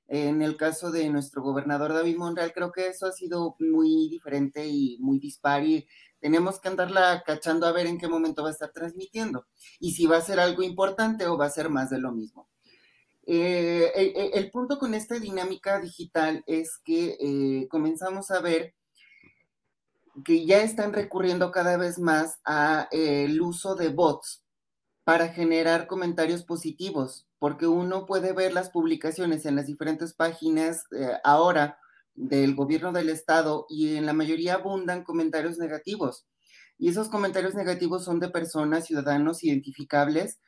En el caso de nuestro gobernador David Monreal, creo que eso ha sido muy diferente y muy dispar y tenemos que andarla cachando a ver en qué momento va a estar transmitiendo y si va a ser algo importante o va a ser más de lo mismo. Eh, el, punto con esta dinámica digital es que eh, comenzamos a ver que ya están recurriendo cada vez más al eh, uso de bots para generar comentarios positivos, porque uno puede ver las publicaciones en las diferentes páginas ahora del gobierno del estado y en la mayoría abundan comentarios negativos. Y esos comentarios negativos son de personas, ciudadanos identificables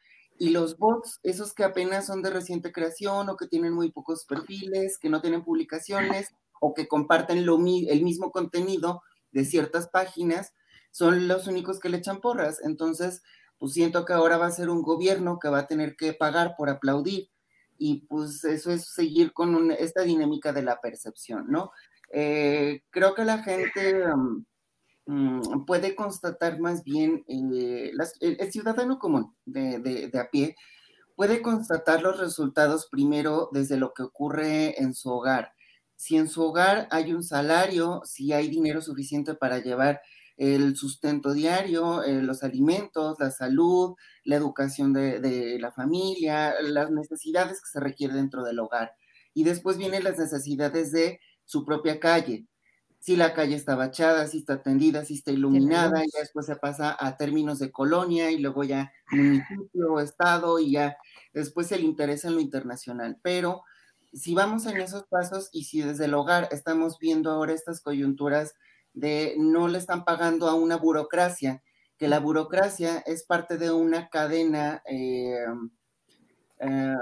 y los bots, esos que apenas son de reciente creación o que tienen muy pocos perfiles, que no tienen publicaciones o que comparten lo, el mismo contenido de ciertas páginas, son los únicos que le echan porras. Entonces, pues siento que ahora va a ser un gobierno que va a tener que pagar por aplaudir. Y pues eso es seguir con esta dinámica de la percepción, ¿no? Eh, creo que la gente... Um, Mm, puede constatar más bien, eh, el, ciudadano común de, a pie puede constatar los resultados primero desde lo que ocurre en su hogar. Si en su hogar hay un salario, si hay dinero suficiente para llevar el sustento diario, eh, los alimentos, la salud, la educación de, de, la familia, las necesidades que se requieren dentro del hogar. Y después vienen las necesidades de su propia calle, si la calle está bachada, si está tendida, si está iluminada, y después se pasa a términos de colonia y luego ya municipio, estado y ya después se le interesa en lo internacional. Pero si vamos en esos pasos y si desde el hogar estamos viendo ahora estas coyunturas de no le están pagando a una burocracia, que la burocracia es parte de una cadena, eh, eh,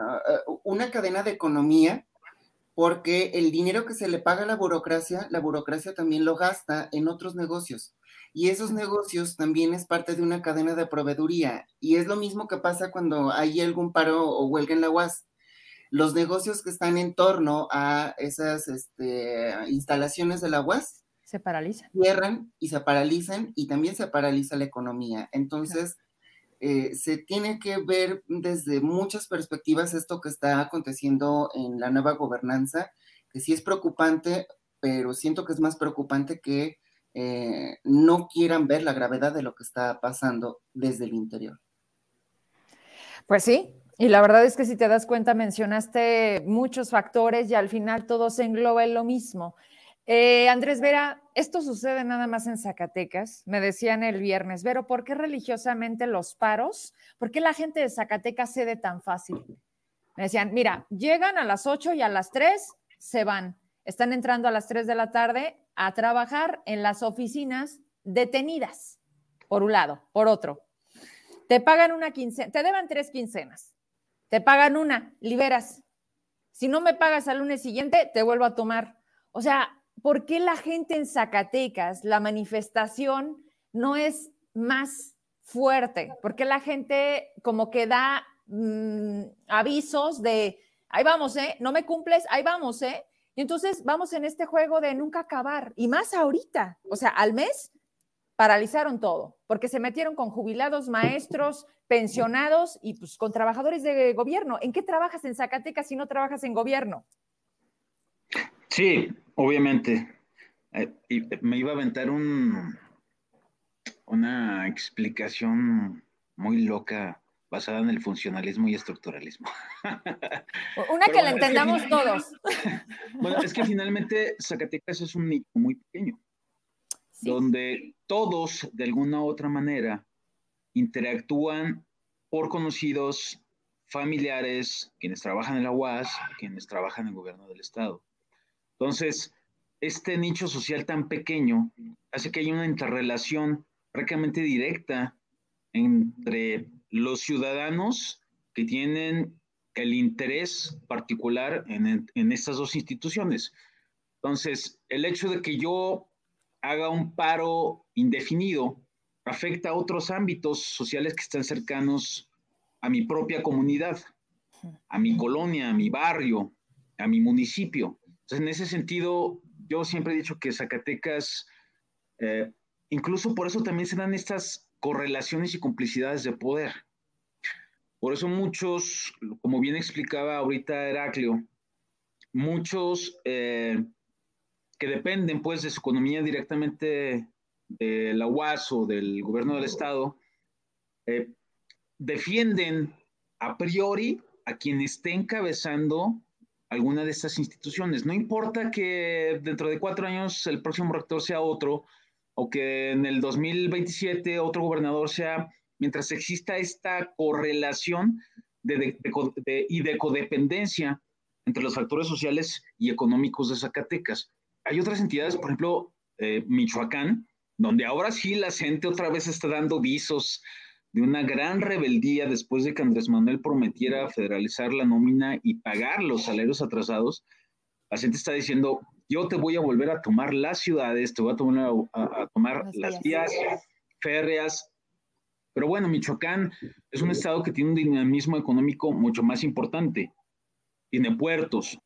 una cadena de economía porque el dinero que se le paga a la burocracia, la burocracia también lo gasta en otros negocios. Y esos negocios también es parte de una cadena de proveeduría. Y es lo mismo que pasa cuando hay algún paro o huelga en la UAS. Los negocios que están en torno a esas este, instalaciones de la UAS se paralizan. Cierran y se paralizan y también se paraliza la economía. Entonces, eh, se tiene que ver desde muchas perspectivas esto que está aconteciendo en la nueva gobernanza, que sí es preocupante, pero siento que es más preocupante que eh, no quieran ver la gravedad de lo que está pasando desde el interior. Pues sí, y la verdad es que si te das cuenta, mencionaste muchos factores y al final todo se engloba en lo mismo. Eh, Andrés Vera, esto sucede nada más en Zacatecas. Me decían el viernes, Vero, ¿por qué religiosamente los paros? ¿Por qué la gente de Zacatecas cede tan fácil? Me decían, mira, llegan a las 8 y a las 3 se van. Están entrando a las 3 de la tarde a trabajar en las oficinas detenidas, por un lado, por otro. Te pagan una quincena, te deben tres quincenas. Te pagan una, liberas. Si no me pagas al lunes siguiente, te vuelvo a tomar. O sea, ¿por qué la gente en Zacatecas, la manifestación no es más fuerte? ¿Por qué la gente como que da mm, avisos de, ahí vamos, ¿eh? No me cumples, ahí vamos, ¿eh? Y entonces vamos en este juego de nunca acabar, y más ahorita, o sea, al mes paralizaron todo, porque se metieron con jubilados, maestros, pensionados y pues con trabajadores de gobierno. ¿En qué trabajas en Zacatecas si no trabajas en gobierno? Sí, obviamente. Eh, me iba a aventar un, una explicación muy loca basada en el funcionalismo y estructuralismo. Una que la entendamos todos. *laughs* bueno, es que finalmente Zacatecas es un nicho muy pequeño, donde todos, de alguna u otra manera, interactúan por conocidos, familiares, quienes trabajan en la UAS, quienes trabajan en el gobierno del Estado. Entonces, este nicho social tan pequeño hace que haya una interrelación prácticamente directa entre los ciudadanos que tienen el interés particular en, estas dos instituciones. Entonces, el hecho de que yo haga un paro indefinido afecta a otros ámbitos sociales que están cercanos a mi propia comunidad, a mi colonia, a mi barrio, a mi municipio. Entonces, en ese sentido, yo siempre he dicho que Zacatecas, eh, incluso por eso también se dan estas correlaciones y complicidades de poder. Por eso muchos, como bien explicaba ahorita Heraclio, muchos eh, que dependen pues de su economía directamente de la UAS o del gobierno del estado, eh, defienden a priori a quien esté encabezando alguna de estas instituciones. No importa que dentro de cuatro años el próximo rector sea otro o que en el 2027 otro gobernador sea, mientras exista esta correlación de, y de codependencia entre los factores sociales y económicos de Zacatecas. Hay otras entidades, por ejemplo, eh, Michoacán, donde ahora sí la gente otra vez está dando visos de una gran rebeldía después de que Andrés Manuel prometiera federalizar la nómina y pagar los salarios atrasados. La gente está diciendo, yo te voy a volver a tomar las ciudades, te voy a tomar, a, tomar las vías férreas. Pero bueno, Michoacán es un estado que tiene un dinamismo económico mucho más importante. Tiene puertos,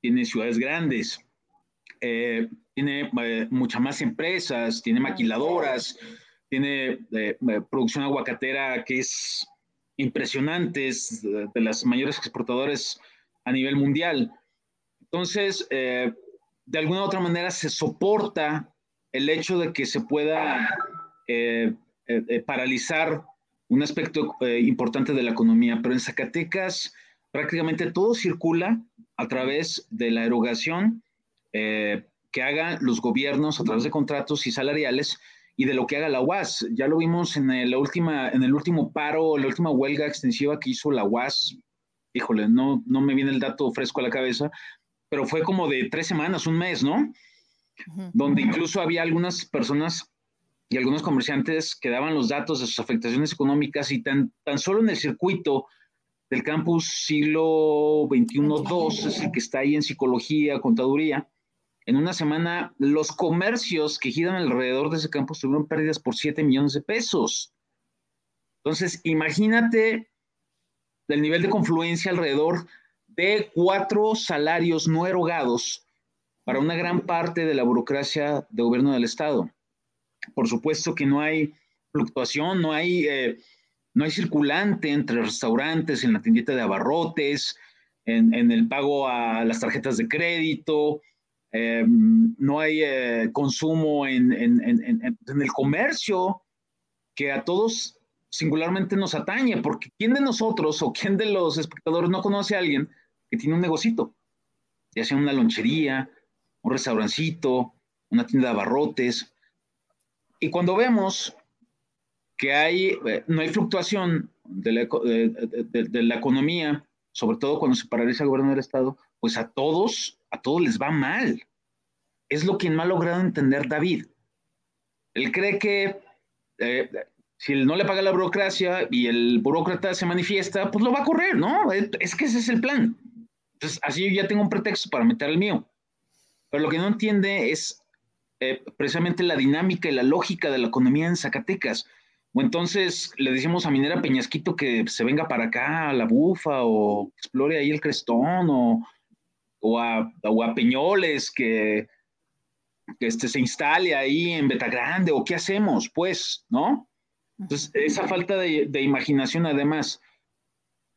tiene ciudades grandes, eh, tiene eh, muchas más empresas, tiene maquiladoras, tiene eh, eh, producción aguacatera que es impresionante, es de, las mayores exportadores a nivel mundial. Entonces, eh, de alguna u otra manera se soporta el hecho de que se pueda paralizar un aspecto importante de la economía, pero en Zacatecas prácticamente todo circula a través de la erogación que hagan los gobiernos a través de contratos y salariales y de lo que haga la UAS. Ya lo vimos en el, la última, en el último paro, la última huelga extensiva que hizo la UAS. Híjole, no, no me viene el dato fresco a la cabeza, pero fue como de tres semanas, un mes, ¿no? Donde incluso había algunas personas y algunos comerciantes que daban los datos de sus afectaciones económicas y tan, tan solo en el circuito del campus siglo XXI-2, es el que está ahí en psicología, contaduría, en una semana los comercios que giran alrededor de ese campus tuvieron pérdidas por 7 millones de pesos. Entonces, imagínate el nivel de confluencia alrededor de cuatro salarios no erogados para una gran parte de la burocracia de gobierno del Estado. Por supuesto que no hay fluctuación, no hay, eh, no hay circulante entre restaurantes, en la tiendita de abarrotes, en el pago a las tarjetas de crédito, eh, no hay eh, consumo en, el comercio que a todos singularmente nos atañe, porque ¿quién de nosotros o quién de los espectadores no conoce a alguien que tiene un negocito? Ya sea una lonchería, un restaurancito, una tienda de abarrotes. Y cuando vemos que hay, eh, no hay fluctuación de la, de la economía, sobre todo cuando se paraliza el gobierno del Estado, pues a todos a todos les va mal. Es lo que no ha logrado entender David. Él cree que eh, si no le paga la burocracia y el burócrata se manifiesta, pues lo va a correr, ¿no? Es que ese es el plan. Entonces, así ya tengo un pretexto para meter el mío. Pero lo que no entiende es eh, precisamente la dinámica y la lógica de la economía en Zacatecas. O entonces le decimos a Minera Peñasquito que se venga para acá a la bufa o explore ahí el crestón o, o a, Peñoles que, este, se instale ahí en Betagrande, o qué hacemos, pues, ¿no? Entonces, esa falta de, imaginación, además,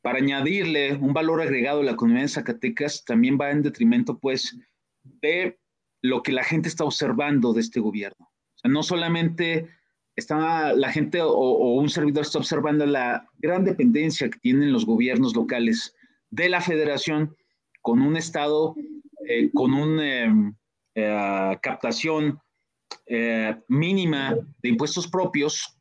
para añadirle un valor agregado a la economía de Zacatecas, también va en detrimento, pues, de lo que la gente está observando de este gobierno. O sea, no solamente está la gente o, o, un servidor está observando la gran dependencia que tienen los gobiernos locales de la federación con un Estado, eh, con una em, eh, captación eh, mínima de impuestos propios,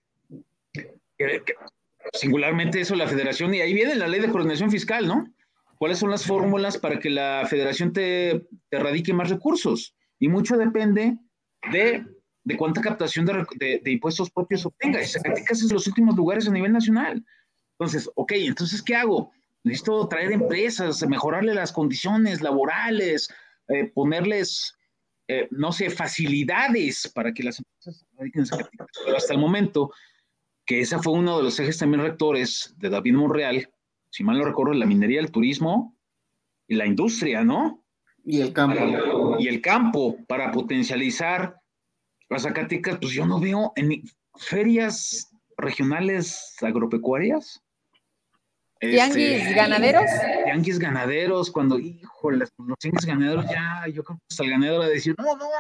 singularmente eso la federación, y ahí viene la ley de coordinación fiscal, ¿no? ¿Cuáles son las fórmulas para que la federación te, te radique más recursos? Y mucho depende de, de cuánta captación de, de, impuestos propios obtenga. Y Zacatecas es los últimos lugares a nivel nacional. Entonces, ok, entonces, ¿qué hago? Necesito traer empresas, mejorarle las condiciones laborales, eh, ponerles, eh, no sé, facilidades para que las empresas radiquen Pero hasta el momento, que ese fue uno de los ejes también rectores de David Monreal, si mal no recuerdo, la minería, el turismo y la industria, ¿no? Y el campo. y el campo para potencializar las Zacatecas, pues yo no veo en ferias regionales agropecuarias. ¿Tianguis este, ganaderos? Tianguis ganaderos, cuando, híjole, los tianguis ganaderos ya, yo creo que hasta el ganadero va a decir, no, no, no,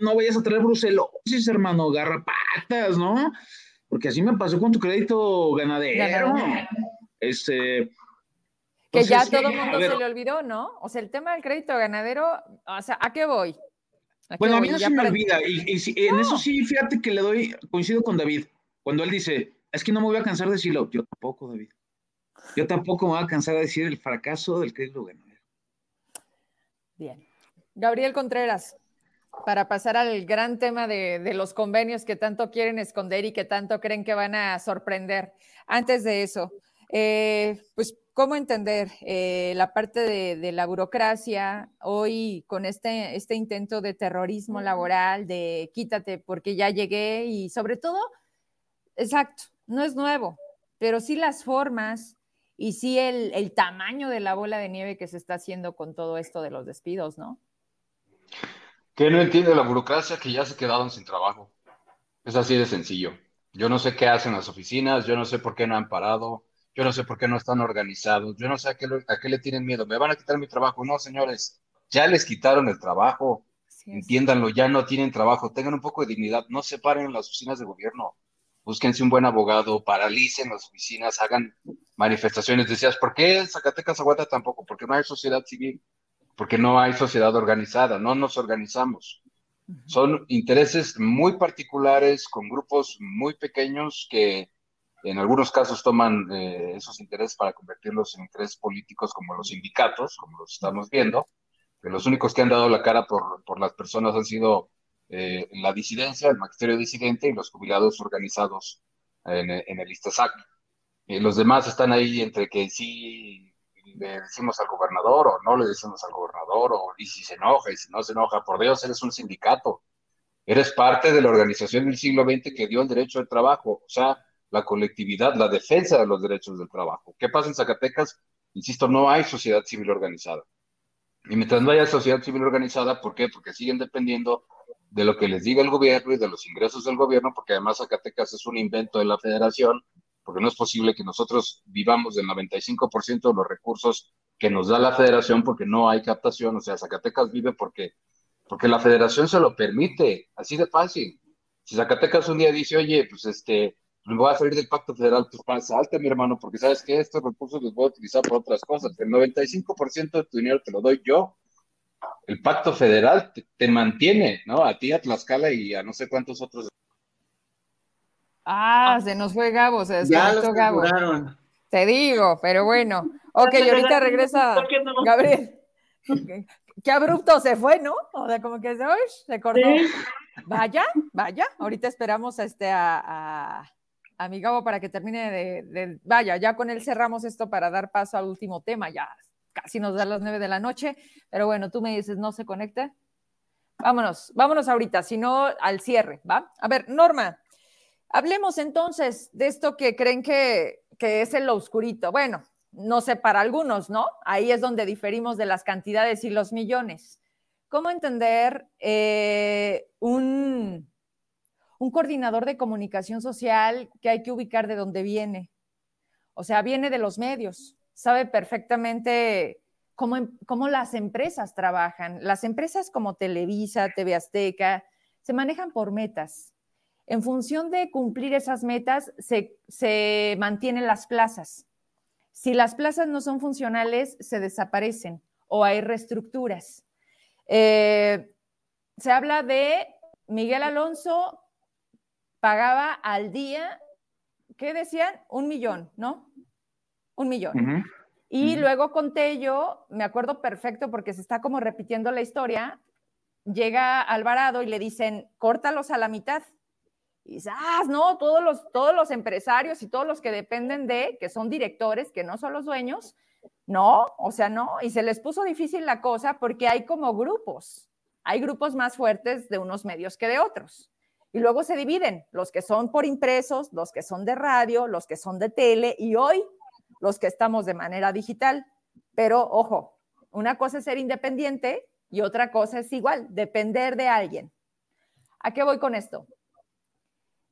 no vayas a traer brucelosis, hermano, garrapatas, ¿no? Porque así me pasó con tu crédito ganadero. Este. Que ya todo el mundo se le olvidó, ¿no? O sea, el tema del crédito ganadero, o sea, ¿a qué voy? bueno, a mí no se me olvida. Y, en eso sí, fíjate que le doy, coincido con David. Cuando él dice, es que no me voy a cansar de decirlo. Yo tampoco, David. Yo tampoco me voy a cansar de decir el fracaso del crédito ganadero. Bien. Gabriel Contreras, para pasar al gran tema de, los convenios que tanto quieren esconder y que tanto creen que van a sorprender. Antes de eso, eh, pues, ¿cómo entender eh, la parte de, la burocracia hoy con este, este intento de terrorismo laboral, de quítate porque ya llegué y sobre todo, exacto, no es nuevo, pero sí las formas y sí el, el tamaño de la bola de nieve que se está haciendo con todo esto de los despidos, ¿no? que no entiende la burocracia que ya se quedaron sin trabajo. Es así de sencillo. Yo no sé qué hacen las oficinas, yo no sé por qué no han parado, yo no sé por qué no están organizados, yo no sé a qué, a qué le tienen miedo. ¿Me van a quitar mi trabajo? No, señores, ya les quitaron el trabajo. Entiéndanlo, ya no tienen trabajo, tengan un poco de dignidad, no se paren en las oficinas de gobierno, búsquense un buen abogado, paralicen las oficinas, hagan manifestaciones. Decías, ¿por qué Zacatecas aguanta tampoco? Porque no hay sociedad civil porque no hay sociedad organizada, no nos organizamos. Son intereses muy particulares con grupos muy pequeños que en algunos casos toman eh, esos intereses para convertirlos en intereses políticos como los sindicatos, como los estamos viendo, que los únicos que han dado la cara por, por las personas han sido eh, la disidencia, el magisterio disidente y los jubilados organizados en, en el ISTASAC. Y los demás están ahí entre que sí le decimos al gobernador o no le decimos al gobernador, o y si se enoja y si no se enoja, por Dios, eres un sindicato. Eres parte de la organización del siglo XX que dio el derecho al trabajo, o sea, la colectividad, la defensa de los derechos del trabajo. ¿Qué pasa en Zacatecas? Insisto, no hay sociedad civil organizada. Y mientras no haya sociedad civil organizada, ¿por qué? Porque siguen dependiendo de lo que les diga el gobierno y de los ingresos del gobierno, porque además Zacatecas es un invento de la federación porque no es posible que nosotros vivamos del 95% de los recursos que nos da la federación porque no hay captación, o sea, Zacatecas vive porque, porque la federación se lo permite, así de fácil. Si Zacatecas un día dice, oye, pues este, me voy a salir del pacto federal, pues salte mi hermano, porque sabes que estos recursos los voy a utilizar para otras cosas. El 95% de tu dinero te lo doy yo. El pacto federal te, te mantiene, ¿no? A ti, a Tlaxcala y a no sé cuántos otros Ah, se nos fue Gabo, se desconectó Gabo. Te digo, pero bueno. Ok, ahorita regresa Gabriel. Qué abrupto se fue, ¿no? O sea, como que se, se cortó. Vaya, vaya. Ahorita esperamos a, este, a, a, mi Gabo para que termine de, de, Vaya, ya con él cerramos esto para dar paso al último tema. Ya casi nos da las nueve de la noche. Pero bueno, tú me dices, ¿no se conecta? Vámonos, vámonos ahorita, si no al cierre, ¿va? A ver, Norma, Hablemos entonces de esto que creen que, es el oscurito. Bueno, no sé para algunos, ¿no? Ahí es donde diferimos de las cantidades y los millones. ¿Cómo entender eh, un, un coordinador de comunicación social que hay que ubicar de dónde viene? O sea, viene de los medios, sabe perfectamente cómo, cómo las empresas trabajan. Las empresas como Televisa, TV Azteca, se manejan por metas en función de cumplir esas metas, se, mantienen las plazas. Si las plazas no son funcionales, se desaparecen o hay reestructuras. Eh, se habla de Miguel Alonso pagaba al día, ¿qué decían? Un millón, ¿no? Un millón. Y luego conté yo, me acuerdo perfecto porque se está como repitiendo la historia, llega Alvarado y le dicen, córtalos a la mitad. Y dices, ah, no, todos los, todos los empresarios y todos los que dependen de, que son directores, que no son los dueños, no, o sea, no. Y se les puso difícil la cosa porque hay como grupos. Hay grupos más fuertes de unos medios que de otros. Y luego se dividen, los que son por impresos, los que son de radio, los que son de tele y hoy los que estamos de manera digital. Pero ojo, Una cosa es ser independiente y otra cosa es igual, depender de alguien. ¿A qué voy con esto?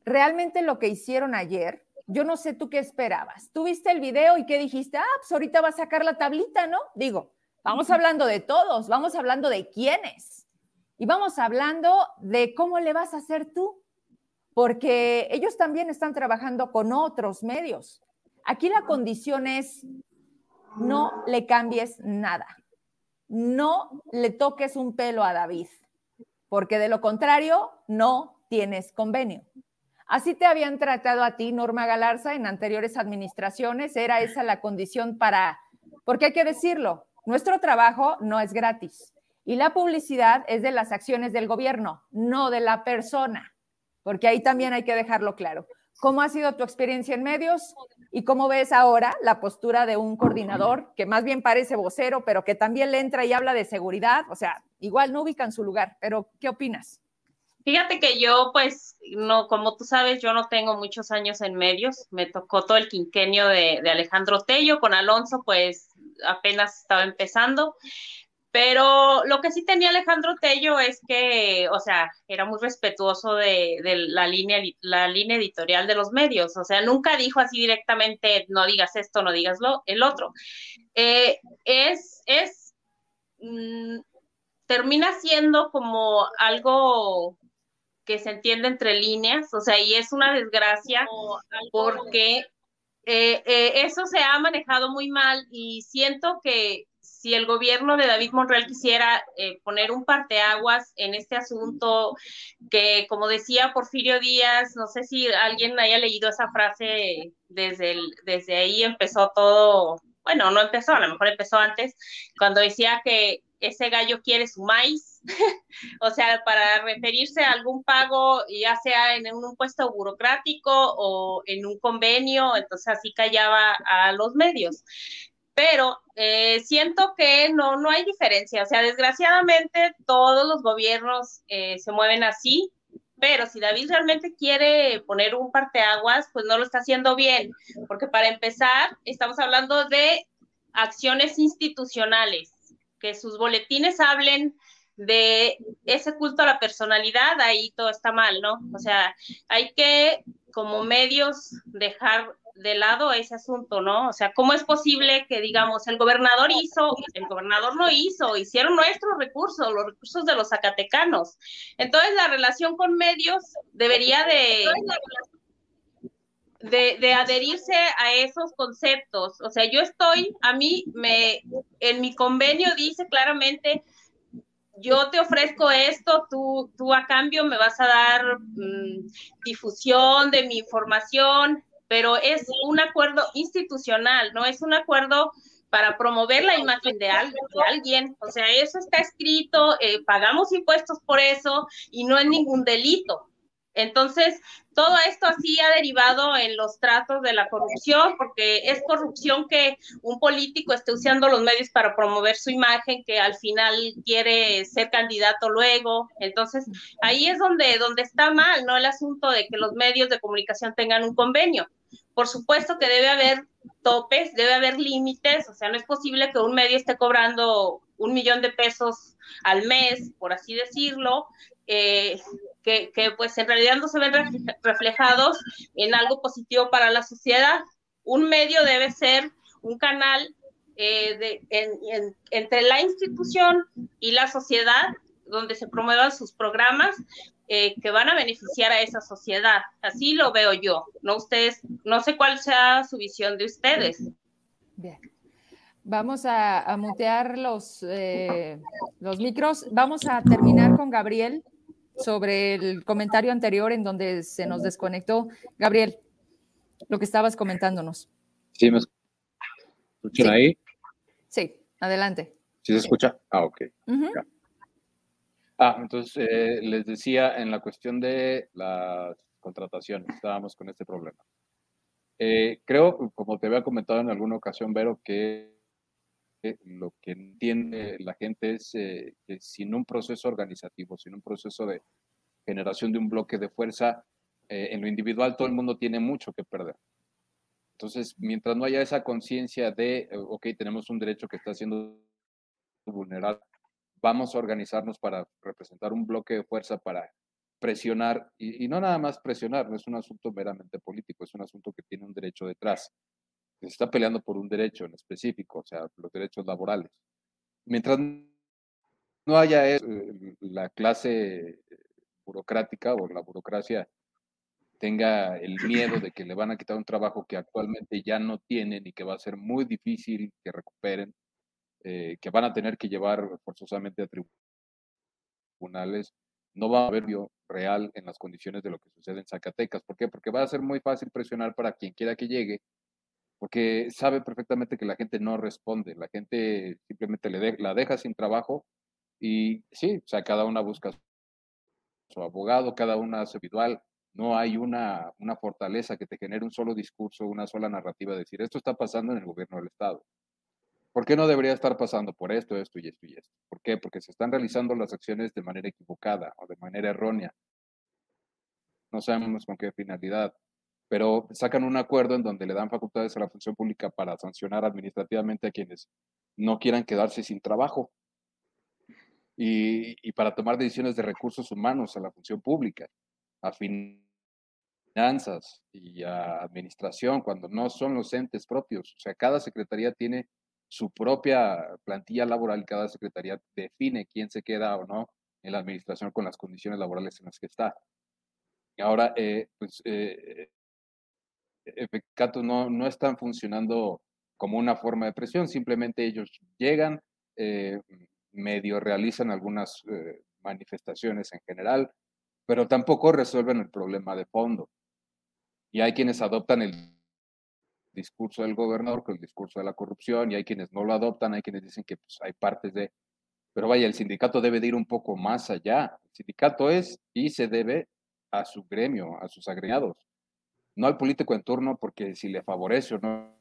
Realmente lo que hicieron ayer, yo no sé tú qué esperabas. ¿Tú viste el video y qué dijiste? Ah, pues ahorita va a sacar la tablita, ¿no? Digo, vamos hablando de todos, vamos hablando de quiénes. Y vamos hablando de cómo le vas a hacer tú, porque ellos también están trabajando con otros medios. Aquí la condición es no le cambies nada no le toques un pelo a David, porque de lo contrario no tienes convenio. Así te habían tratado a ti, Norma Galarza, en anteriores administraciones. Era esa la condición para, porque hay que decirlo, nuestro trabajo no es gratis y la publicidad es de las acciones del gobierno, no de la persona, porque ahí también hay que dejarlo claro. ¿Cómo ha sido tu experiencia en medios y cómo ves ahora la postura de un coordinador que más bien parece vocero, pero que también le entra y habla de seguridad? O sea, igual no ubican su lugar, pero ¿qué opinas? Fíjate que yo, pues, no, como tú sabes, yo no tengo muchos años en medios. Me tocó todo el quinquenio de, de Alejandro Tello. Con Alonso, pues, apenas estaba empezando. Pero lo que sí tenía Alejandro Tello es que, o sea, era muy respetuoso de, la, línea, la línea editorial de los medios. O sea, nunca dijo así directamente, no digas esto, no digas lo, el otro. Eh, es, es, mm, termina siendo como algo que se entiende entre líneas, o sea, y es una desgracia porque eh, eh, eso se ha manejado muy mal y siento que si el gobierno de David Monreal quisiera eh, poner un parteaguas en este asunto, que como decía Porfirio Díaz, no sé si alguien haya leído esa frase desde, desde ahí empezó todo, bueno, no empezó, a lo mejor empezó antes, cuando decía que ese gallo quiere su maíz, *laughs* o sea, para referirse a algún pago, ya sea en un puesto burocrático o en un convenio, entonces así callaba a los medios pero eh, siento que no, no hay diferencia. O sea, desgraciadamente todos los gobiernos eh, se mueven así, pero si David realmente quiere poner un parteaguas, pues no lo está haciendo bien, porque para empezar, estamos hablando de acciones institucionales, que sus boletines hablen de ese culto a la personalidad, ahí todo está mal, ¿no? O sea, hay que como medios dejar de lado ese asunto, ¿no? O sea, ¿cómo es posible que, digamos, el gobernador hizo, el gobernador no hizo, hicieron nuestros recursos, los recursos de los zacatecanos? Entonces, la relación con medios debería de, de, adherirse a esos conceptos. O sea, yo estoy, a mí, me, en mi convenio dice claramente, yo te ofrezco esto, tú, tú a cambio me vas a dar mm, difusión de mi información, pero es un acuerdo institucional, no es un acuerdo para promover la imagen de, alguien. O sea, eso está escrito, eh, pagamos impuestos por eso y no es ningún delito. Entonces, todo esto así ha derivado en los tratos de la corrupción, porque es corrupción que un político esté usando los medios para promover su imagen, que al final quiere ser candidato luego. Entonces, ahí es donde, donde está mal, ¿no? El asunto de que los medios de comunicación tengan un convenio. Por supuesto que debe haber topes, debe haber límites, o sea, no es posible que un medio esté cobrando un millón de pesos al mes, por así decirlo, eh, que, pues en realidad no se ven reflejados en algo positivo para la sociedad. Un medio debe ser un canal eh, entre la institución y la sociedad donde se promuevan sus programas eh, que van a beneficiar a esa sociedad. Así lo veo yo. No ustedes, no sé cuál sea su visión de ustedes. Bien. Vamos a, mutear los, eh, los micros. Vamos a terminar con Gabriel sobre el comentario anterior en donde se nos desconectó. Gabriel, lo que estabas comentándonos. Sí, ¿me escuchan ahí? Sí, adelante. ¿Sí se escucha? Ah, ok. Ah, entonces eh, les decía en la cuestión de las contrataciones, estábamos con este problema. Eh, creo, como te había comentado en alguna ocasión, Vero, que lo que entiende la gente es eh, que sin un proceso organizativo, sin un proceso de generación de un bloque de fuerza, en lo individual todo el mundo tiene mucho que perder. Entonces, mientras no haya esa conciencia de, ok, tenemos un derecho que está siendo vulnerable. Vamos a organizarnos para representar un bloque de fuerza para presionar, y, no nada más presionar, no es un asunto meramente político, es un asunto que tiene un derecho detrás. Se está peleando por un derecho en específico, o sea, los derechos laborales. Mientras no haya eh, la clase burocrática o la burocracia tenga el miedo de que le van a quitar un trabajo que actualmente ya no tienen y que va a ser muy difícil que recuperen, eh, que van a tener que llevar forzosamente a tribunales, no va a haber real en las condiciones de lo que sucede en Zacatecas. ¿Por qué? Porque va a ser muy fácil presionar para quien quiera que llegue, porque sabe perfectamente que la gente no responde, la gente simplemente le la deja sin trabajo y sí, o sea, cada una busca su abogado, cada una su individual, no hay una, una fortaleza que te genere un solo discurso, una sola narrativa, de decir, esto está pasando en el gobierno del Estado. ¿Por qué no debería estar pasando por esto, esto y esto y esto? ¿Por qué? Porque se están realizando las acciones de manera equivocada o de manera errónea. No sabemos con qué finalidad, pero sacan un acuerdo en donde le dan facultades a la función pública para sancionar administrativamente a quienes no quieran quedarse sin trabajo y, y para tomar decisiones de recursos humanos a la función pública a finanzas y a administración, cuando no son los entes propios. O sea, cada secretaría tiene su propia plantilla laboral, cada secretaría define quién se queda o no en la administración con las condiciones laborales en las que está. Y ahora, eh, pues, eh, no, no están funcionando como una forma de presión, simplemente ellos llegan, eh, medio realizan algunas eh, manifestaciones en general, pero tampoco resuelven el problema de fondo. Y hay quienes adoptan el discurso del gobernador con el discurso de la corrupción y hay quienes no lo adoptan, hay quienes dicen que pues, hay partes de... Pero vaya, el sindicato debe de ir un poco más allá. El sindicato es y se debe a su gremio, a sus agregados, no al político en turno porque si le favorece o no,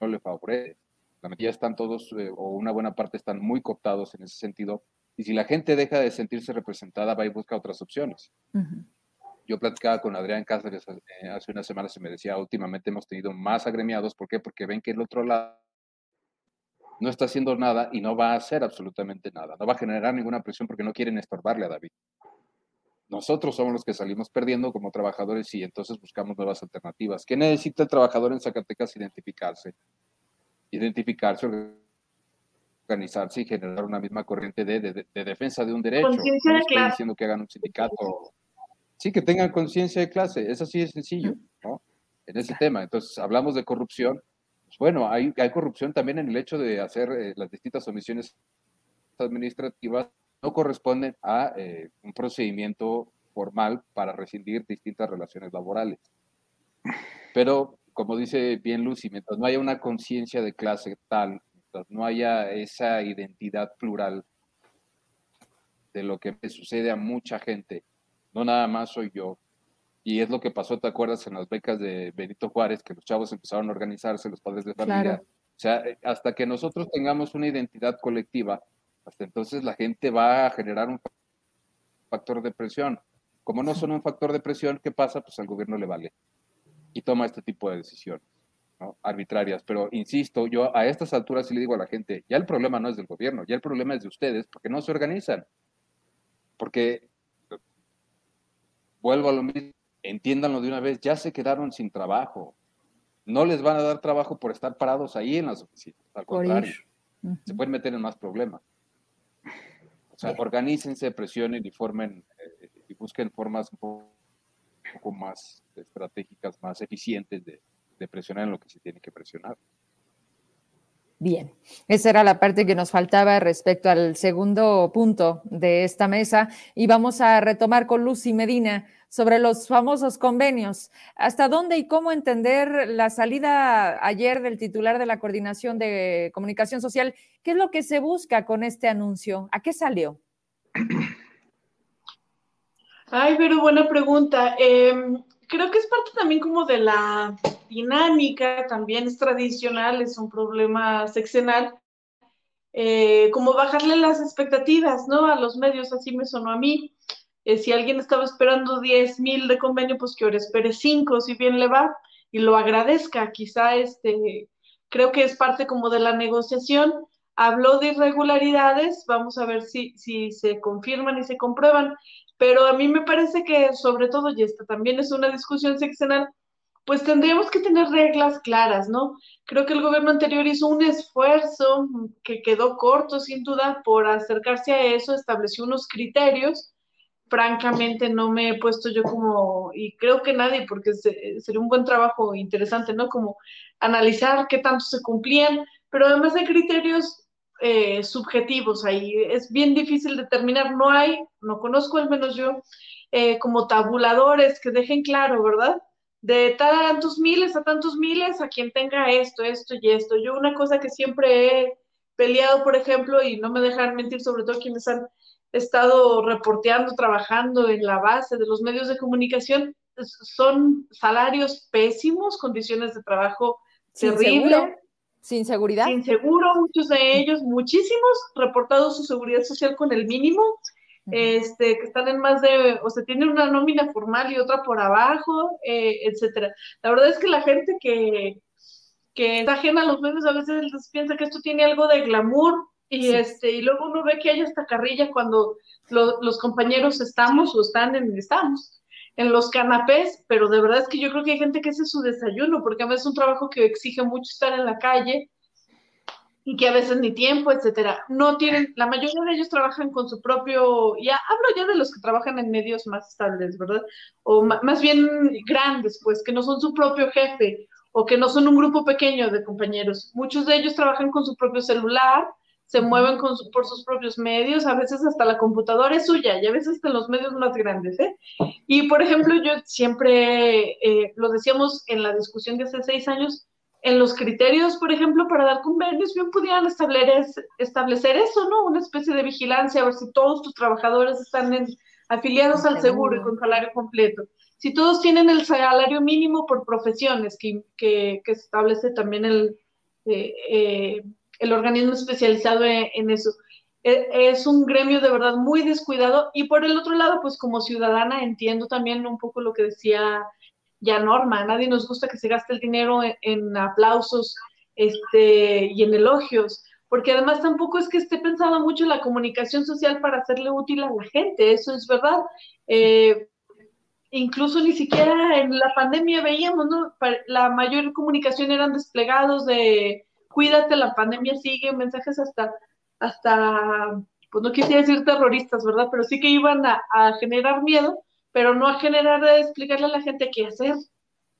no le favorece. La mayoría están todos, eh, o una buena parte están muy cooptados en ese sentido y si la gente deja de sentirse representada, va y busca otras opciones. Yo platicaba con Adrián Cáceres eh, hace unas semanas y me decía, últimamente hemos tenido más agremiados. ¿Por qué? Porque ven que el otro lado no está haciendo nada y no va a hacer absolutamente nada. No va a generar ninguna presión porque no quieren estorbarle a David. Nosotros somos los que salimos perdiendo como trabajadores y entonces buscamos nuevas alternativas. ¿Qué necesita el trabajador en Zacatecas? Identificarse. Identificarse, organizarse y generar una misma corriente de, defensa de un derecho. De clase. diciendo que hagan un sindicato. Sí, que tengan conciencia de clase. Eso sí es sencillo, ¿no? En ese tema. Entonces, hablamos de corrupción. Pues bueno, hay, hay corrupción también en el hecho de hacer eh, las distintas omisiones administrativas no corresponden a eh, un procedimiento formal para rescindir distintas relaciones laborales. Pero, como dice bien Lucy, mientras no haya una conciencia de clase tal no haya esa identidad plural de lo que sucede a mucha gente, no nada más soy yo. Y es lo que pasó, ¿te acuerdas? En las becas de Benito Juárez, que los chavos empezaron a organizarse, los padres de familia. O sea, eh, hasta que nosotros tengamos una identidad colectiva, hasta entonces la gente va a generar un factor de presión. Como no son un factor de presión, ¿qué pasa? Pues al gobierno le vale y toma este tipo de decisiones arbitrarias. Pero insisto, yo a estas alturas sí le digo a la gente, ya el problema no es del gobierno, ya el problema es de ustedes, porque no se organizan. Porque, vuelvo a lo mismo, entiéndanlo de una vez, ya se quedaron sin trabajo. No les van a dar trabajo por estar parados ahí en las oficinas, al contrario, se pueden meter en más problemas. O sea, organícense, presionen y formen eh, y busquen formas un poco más estratégicas, más eficientes de, de presionar en lo que se tiene que presionar. Bien, esa era la parte que nos faltaba respecto al segundo punto de esta mesa y vamos a retomar con Lucy Medina sobre los famosos convenios. ¿Hasta dónde y cómo entender la salida ayer del titular de la Coordinación de Comunicación Social? ¿Qué es lo que se busca con este anuncio? ¿A qué salió? Ay, pero buena pregunta. Em, creo que es parte también como de la dinámica, también es tradicional, es un problema sexenal, eh, como bajarle las expectativas, ¿no? A los medios, así me sonó a mí. Eh, si alguien estaba esperando 10 mil de convenio, pues que ahora espere 5, si bien le va, y lo agradezca. Quizá este, creo que es parte como de la negociación. habló de irregularidades, vamos a ver si, si se confirman y se comprueban, pero a mí me parece que sobre todo, y esta también es una discusión seccional, pues tendríamos que tener reglas claras, ¿no? Creo que el gobierno anterior hizo un esfuerzo que quedó corto, sin duda, por acercarse a eso, estableció unos criterios. Francamente, no me he puesto yo como, y creo que nadie, porque sería un buen trabajo interesante, ¿no? Como analizar qué tanto se cumplían, pero además hay criterios eh, subjetivos ahí. Es bien difícil determinar, no hay, no conozco al menos yo, eh, como tabuladores que dejen claro, ¿verdad? De tantos miles a tantos miles a quien tenga esto, esto y esto. Yo una cosa que siempre he peleado, por ejemplo, y no me dejan mentir, sobre todo quienes han estado reporteando, trabajando en la base de los medios de comunicación, son salarios pésimos, condiciones de trabajo terribles. Sin seguridad. Sin seguro, muchos de ellos, muchísimos, reportado su seguridad social con el mínimo este, que están en más de, o sea, tienen una nómina formal y otra por abajo, eh, etcétera. La verdad es que la gente que, que está ajena a los medios a veces piensa que esto tiene algo de glamour y este, y luego uno ve que hay esta carrilla cuando los compañeros estamos o están en, estamos en los canapés, pero de verdad es que yo creo que hay gente que es su desayuno, porque a veces es un trabajo que exige mucho estar en la calle, y que a veces ni tiempo, etcétera. No tienen, la mayoría de ellos trabajan con su propio, ya hablo ya de los que trabajan en medios más estables, ¿verdad? O más bien grandes, pues, que no son su propio jefe o que no son un grupo pequeño de compañeros. Muchos de ellos trabajan con su propio celular, se mueven con por sus propios medios, a veces hasta la computadora es suya y a veces hasta los medios más grandes. ¿eh? Y por ejemplo, yo siempre, eh, lo decíamos en la discusión de hace seis años, en los criterios, por ejemplo, para dar convenios, bien pudieran establecer, establecer eso, ¿no? Una especie de vigilancia, a ver si todos tus trabajadores están afiliados al seguro y con salario completo. Si todos tienen el salario mínimo por profesiones, que, que, establece también el, eh, eh, el organismo especializado en, eso. E, es un gremio de verdad muy descuidado y por el otro lado, pues como ciudadana entiendo también un poco lo que decía ya norma, a nadie nos gusta que se gaste el dinero en, aplausos este, y en elogios, porque además tampoco es que esté pensado mucho la comunicación social para hacerle útil a la gente, eso es verdad. Eh, incluso ni siquiera en la pandemia veíamos, ¿no? La mayor comunicación eran desplegados de cuídate, la pandemia sigue, mensajes hasta, hasta, pues no quisiera decir terroristas, ¿verdad? Pero sí que iban a generar miedo pero no a generar, a explicarle a la gente qué hacer.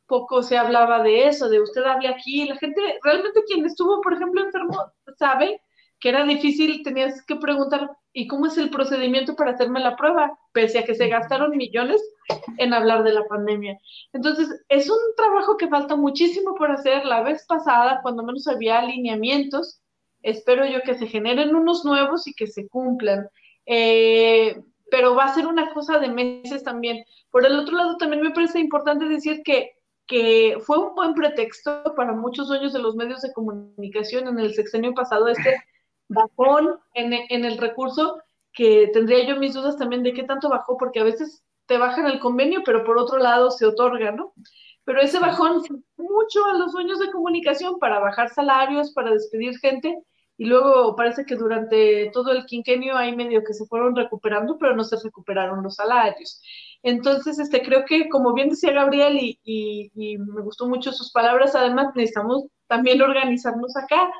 Poco se hablaba de eso, de usted hable aquí. La gente, realmente quien estuvo, por ejemplo, enfermo, sabe que era difícil, tenías que preguntar, ¿y cómo es el procedimiento para hacerme la prueba? Pese a que se gastaron millones en hablar de la pandemia. Entonces, es un trabajo que falta muchísimo por hacer. La vez pasada, cuando menos había alineamientos, espero yo que se generen unos nuevos y que se cumplan. Eh, pero va a ser una cosa de meses también. Por el otro lado, también me parece importante decir que, que fue un buen pretexto para muchos dueños de los medios de comunicación en el sexenio pasado, este *laughs* bajón en, en el recurso, que tendría yo mis dudas también de qué tanto bajó, porque a veces te bajan el convenio, pero por otro lado se otorga, ¿no? Pero ese bajón mucho a los dueños de comunicación para bajar salarios, para despedir gente, y luego parece que durante todo el quinquenio hay medio que se fueron recuperando, pero no se recuperaron los salarios. Entonces, este, creo que, como bien decía Gabriel, y, y, me gustó mucho sus palabras, además necesitamos también organizarnos acá,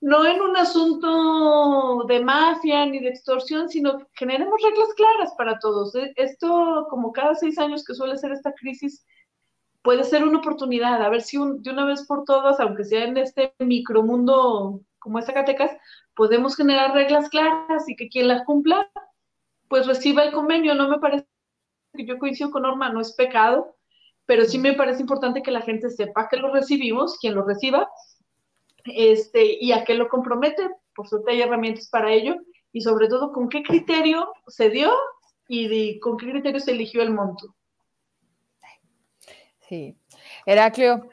no en un asunto de mafia ni de extorsión, sino que generemos reglas claras para todos. E, esto, como cada seis años que suele ser esta crisis, puede ser una oportunidad, a ver si de una vez por todas, aunque sea en este micromundo como es Zacatecas, podemos generar reglas claras y que quien las cumpla, pues reciba el convenio. No me parece que yo coincido con Norma, no es pecado, pero sí me parece importante que la gente sepa que lo recibimos, quien lo reciba, este, y a qué lo compromete. Por suerte hay herramientas para ello, y sobre todo con qué criterio se dio y con qué criterio se eligió el monto. Sí. Heraclio,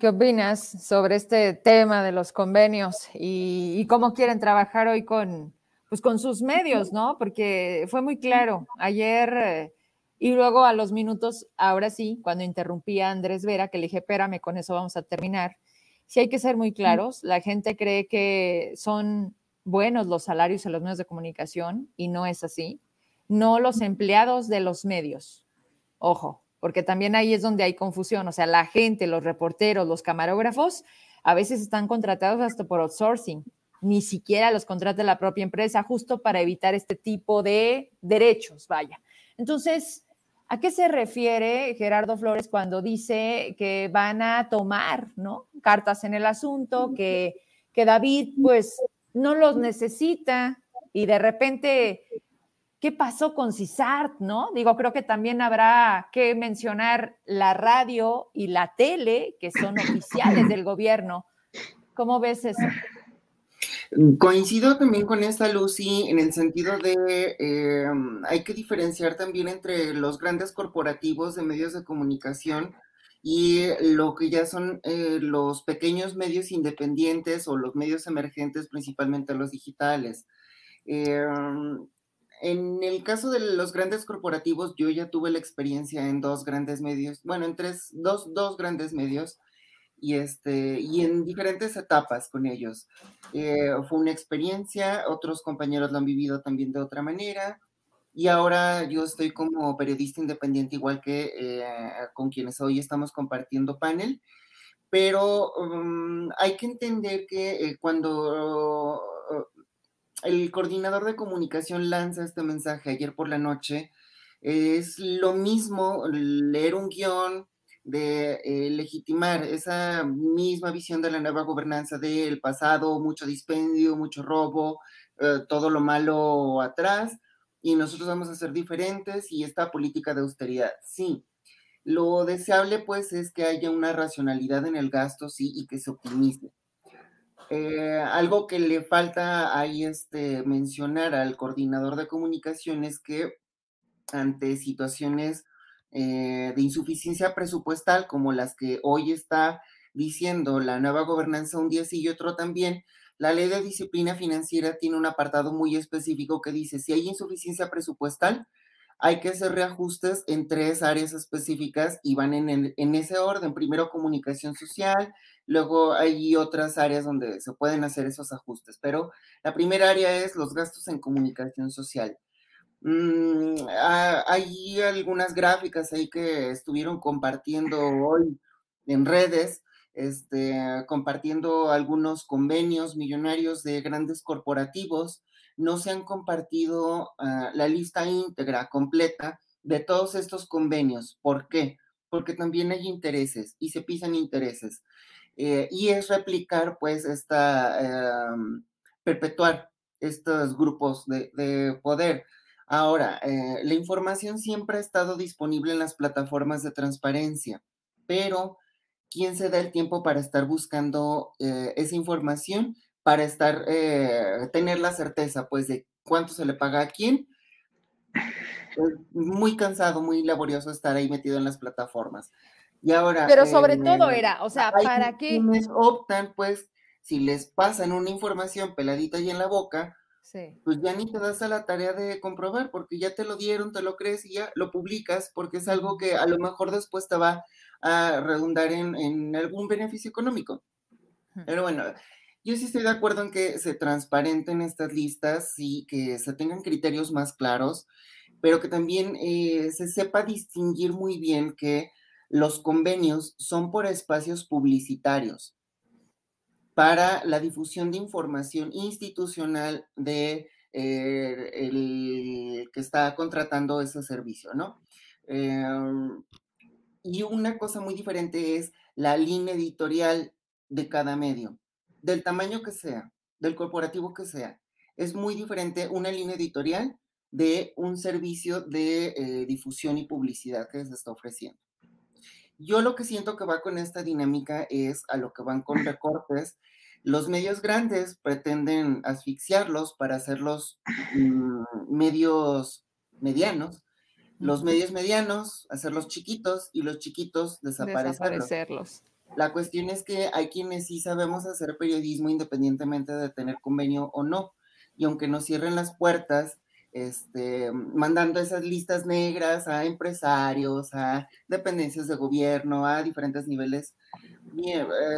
¿Qué opinas sobre este tema de los convenios y, cómo quieren trabajar hoy con, pues con sus medios, ¿no? Porque fue muy claro ayer eh, y luego a los minutos, ahora sí, cuando interrumpí a Andrés Vera, que le dije, espérame, con eso vamos a terminar, sí hay que ser muy claros. La gente cree que son buenos los salarios en los medios de comunicación y no es así. No los empleados de los medios. Ojo, porque también ahí es donde hay confusión. O sea, la gente, los reporteros, los camarógrafos, a veces están contratados hasta por outsourcing. Ni siquiera los contrata la propia empresa, justo para evitar este tipo de derechos, vaya. Entonces, ¿A qué se refiere Gerardo Flores cuando dice que van a tomar ¿no? cartas en el asunto, que, que David pues no los necesita y de repente, ¿qué pasó con CISART? ¿no? Digo, creo que también habrá que mencionar la radio y la tele, que son *coughs* oficiales del gobierno. ¿Cómo ves eso? Coincido también con esta Lucy en el sentido de eh, hay que diferenciar también entre los grandes corporativos de medios de comunicación y lo que ya son eh, los pequeños medios independientes o los medios emergentes, principalmente los digitales. Eh, en el caso de los grandes corporativos, yo ya tuve la experiencia en dos grandes medios, bueno, en tres, dos, dos grandes medios y, este, y en diferentes etapas con ellos. Eh, fue una experiencia, otros compañeros lo han vivido también de otra manera. Y ahora yo estoy como periodista independiente, igual que eh, con quienes hoy estamos compartiendo panel. Pero um, hay que entender que eh, cuando el coordinador de comunicación lanza este mensaje ayer por la noche, es lo mismo leer un guion, de eh, legitimar esa misma visión de la nueva gobernanza del pasado, mucho dispendio, mucho robo, eh, todo lo malo atrás, y nosotros vamos a ser diferentes y esta política de austeridad, sí. Lo deseable pues es que haya una racionalidad en el gasto, sí, y que se optimice. Eh, algo que le falta ahí este, mencionar al coordinador de comunicación es que ante situaciones eh, de insuficiencia presupuestal como las que hoy está diciendo la nueva gobernanza un día sí y otro también, la ley de disciplina financiera tiene un apartado muy específico que dice, si hay insuficiencia presupuestal, hay que hacer reajustes en tres áreas específicas y van en, en, ese orden. Primero comunicación social, luego hay otras áreas donde se pueden hacer esos ajustes, pero la primera área es los gastos en comunicación social. Mm, ah, hay algunas gráficas ahí que estuvieron compartiendo hoy en redes, este, compartiendo algunos convenios millonarios de grandes corporativos. No se han compartido ah, la lista íntegra, completa, de todos estos convenios. ¿Por qué? Porque también hay intereses y se pisan intereses. Eh, y es replicar, pues, esta, em, perpetuar estos grupos de, de poder. Ahora, eh, la información siempre ha estado disponible en las plataformas de transparencia, pero ¿quién se da el tiempo para estar buscando eh, esa información, para estar, tener la certeza, pues, de cuánto se le paga a quién? muy cansado, muy laborioso estar ahí metido en las plataformas. Y ahora. Pero sobre todo era, o sea, ¿para qué? optan, pues, si les pasan una información peladita y en la boca, pues ya ni te das a la tarea de comprobar, porque ya te lo dieron, te lo crees y ya lo publicas, porque es algo que a lo mejor después te va a redundar en, algún beneficio económico. Pero bueno, yo sí estoy de acuerdo en que se transparenten estas listas y que se tengan criterios más claros, pero que también eh, se sepa distinguir muy bien que los convenios son por espacios publicitarios para la difusión de información institucional de eh, el que está contratando ese servicio, ¿no? Em, y una cosa muy diferente es la línea editorial de cada medio, del tamaño que sea, del corporativo que sea. Es muy diferente una línea editorial de un servicio de eh, difusión y publicidad que se está ofreciendo. Yo lo que siento que va con esta dinámica es a lo que van con recortes. Los medios grandes pretenden asfixiarlos para hacerlos mm, medios medianos. Los medios medianos, hacerlos chiquitos y los chiquitos desaparecerlos. La cuestión es que hay quienes sí sabemos hacer periodismo independientemente de tener convenio o no. Y aunque nos cierren las puertas, este, mandando esas listas negras a empresarios, a dependencias de gobierno, a diferentes niveles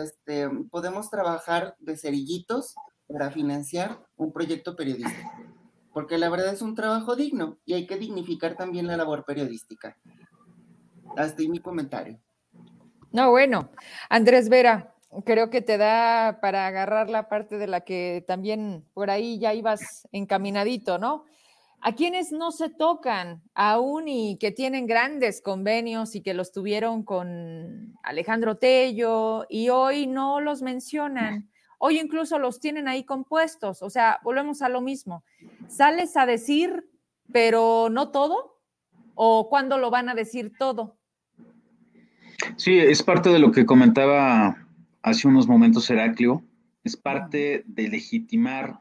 este, podemos trabajar de cerillitos para financiar un proyecto periodístico, porque la verdad es un trabajo digno y hay que dignificar también la labor periodística. Hasta ahí mi comentario. No, bueno, Andrés Vera, creo que te da para agarrar la parte de la que también por ahí ya ibas encaminadito, ¿no? A quienes no se tocan aún y que tienen grandes convenios y que los tuvieron con Alejandro Tello y hoy no los mencionan. Hoy incluso los tienen ahí compuestos. O sea, volvemos a lo mismo. ¿Sales a decir, pero no todo? ¿O cuándo lo van a decir todo? Sí, es parte de lo que comentaba hace unos momentos Heraclio. Es parte de legitimar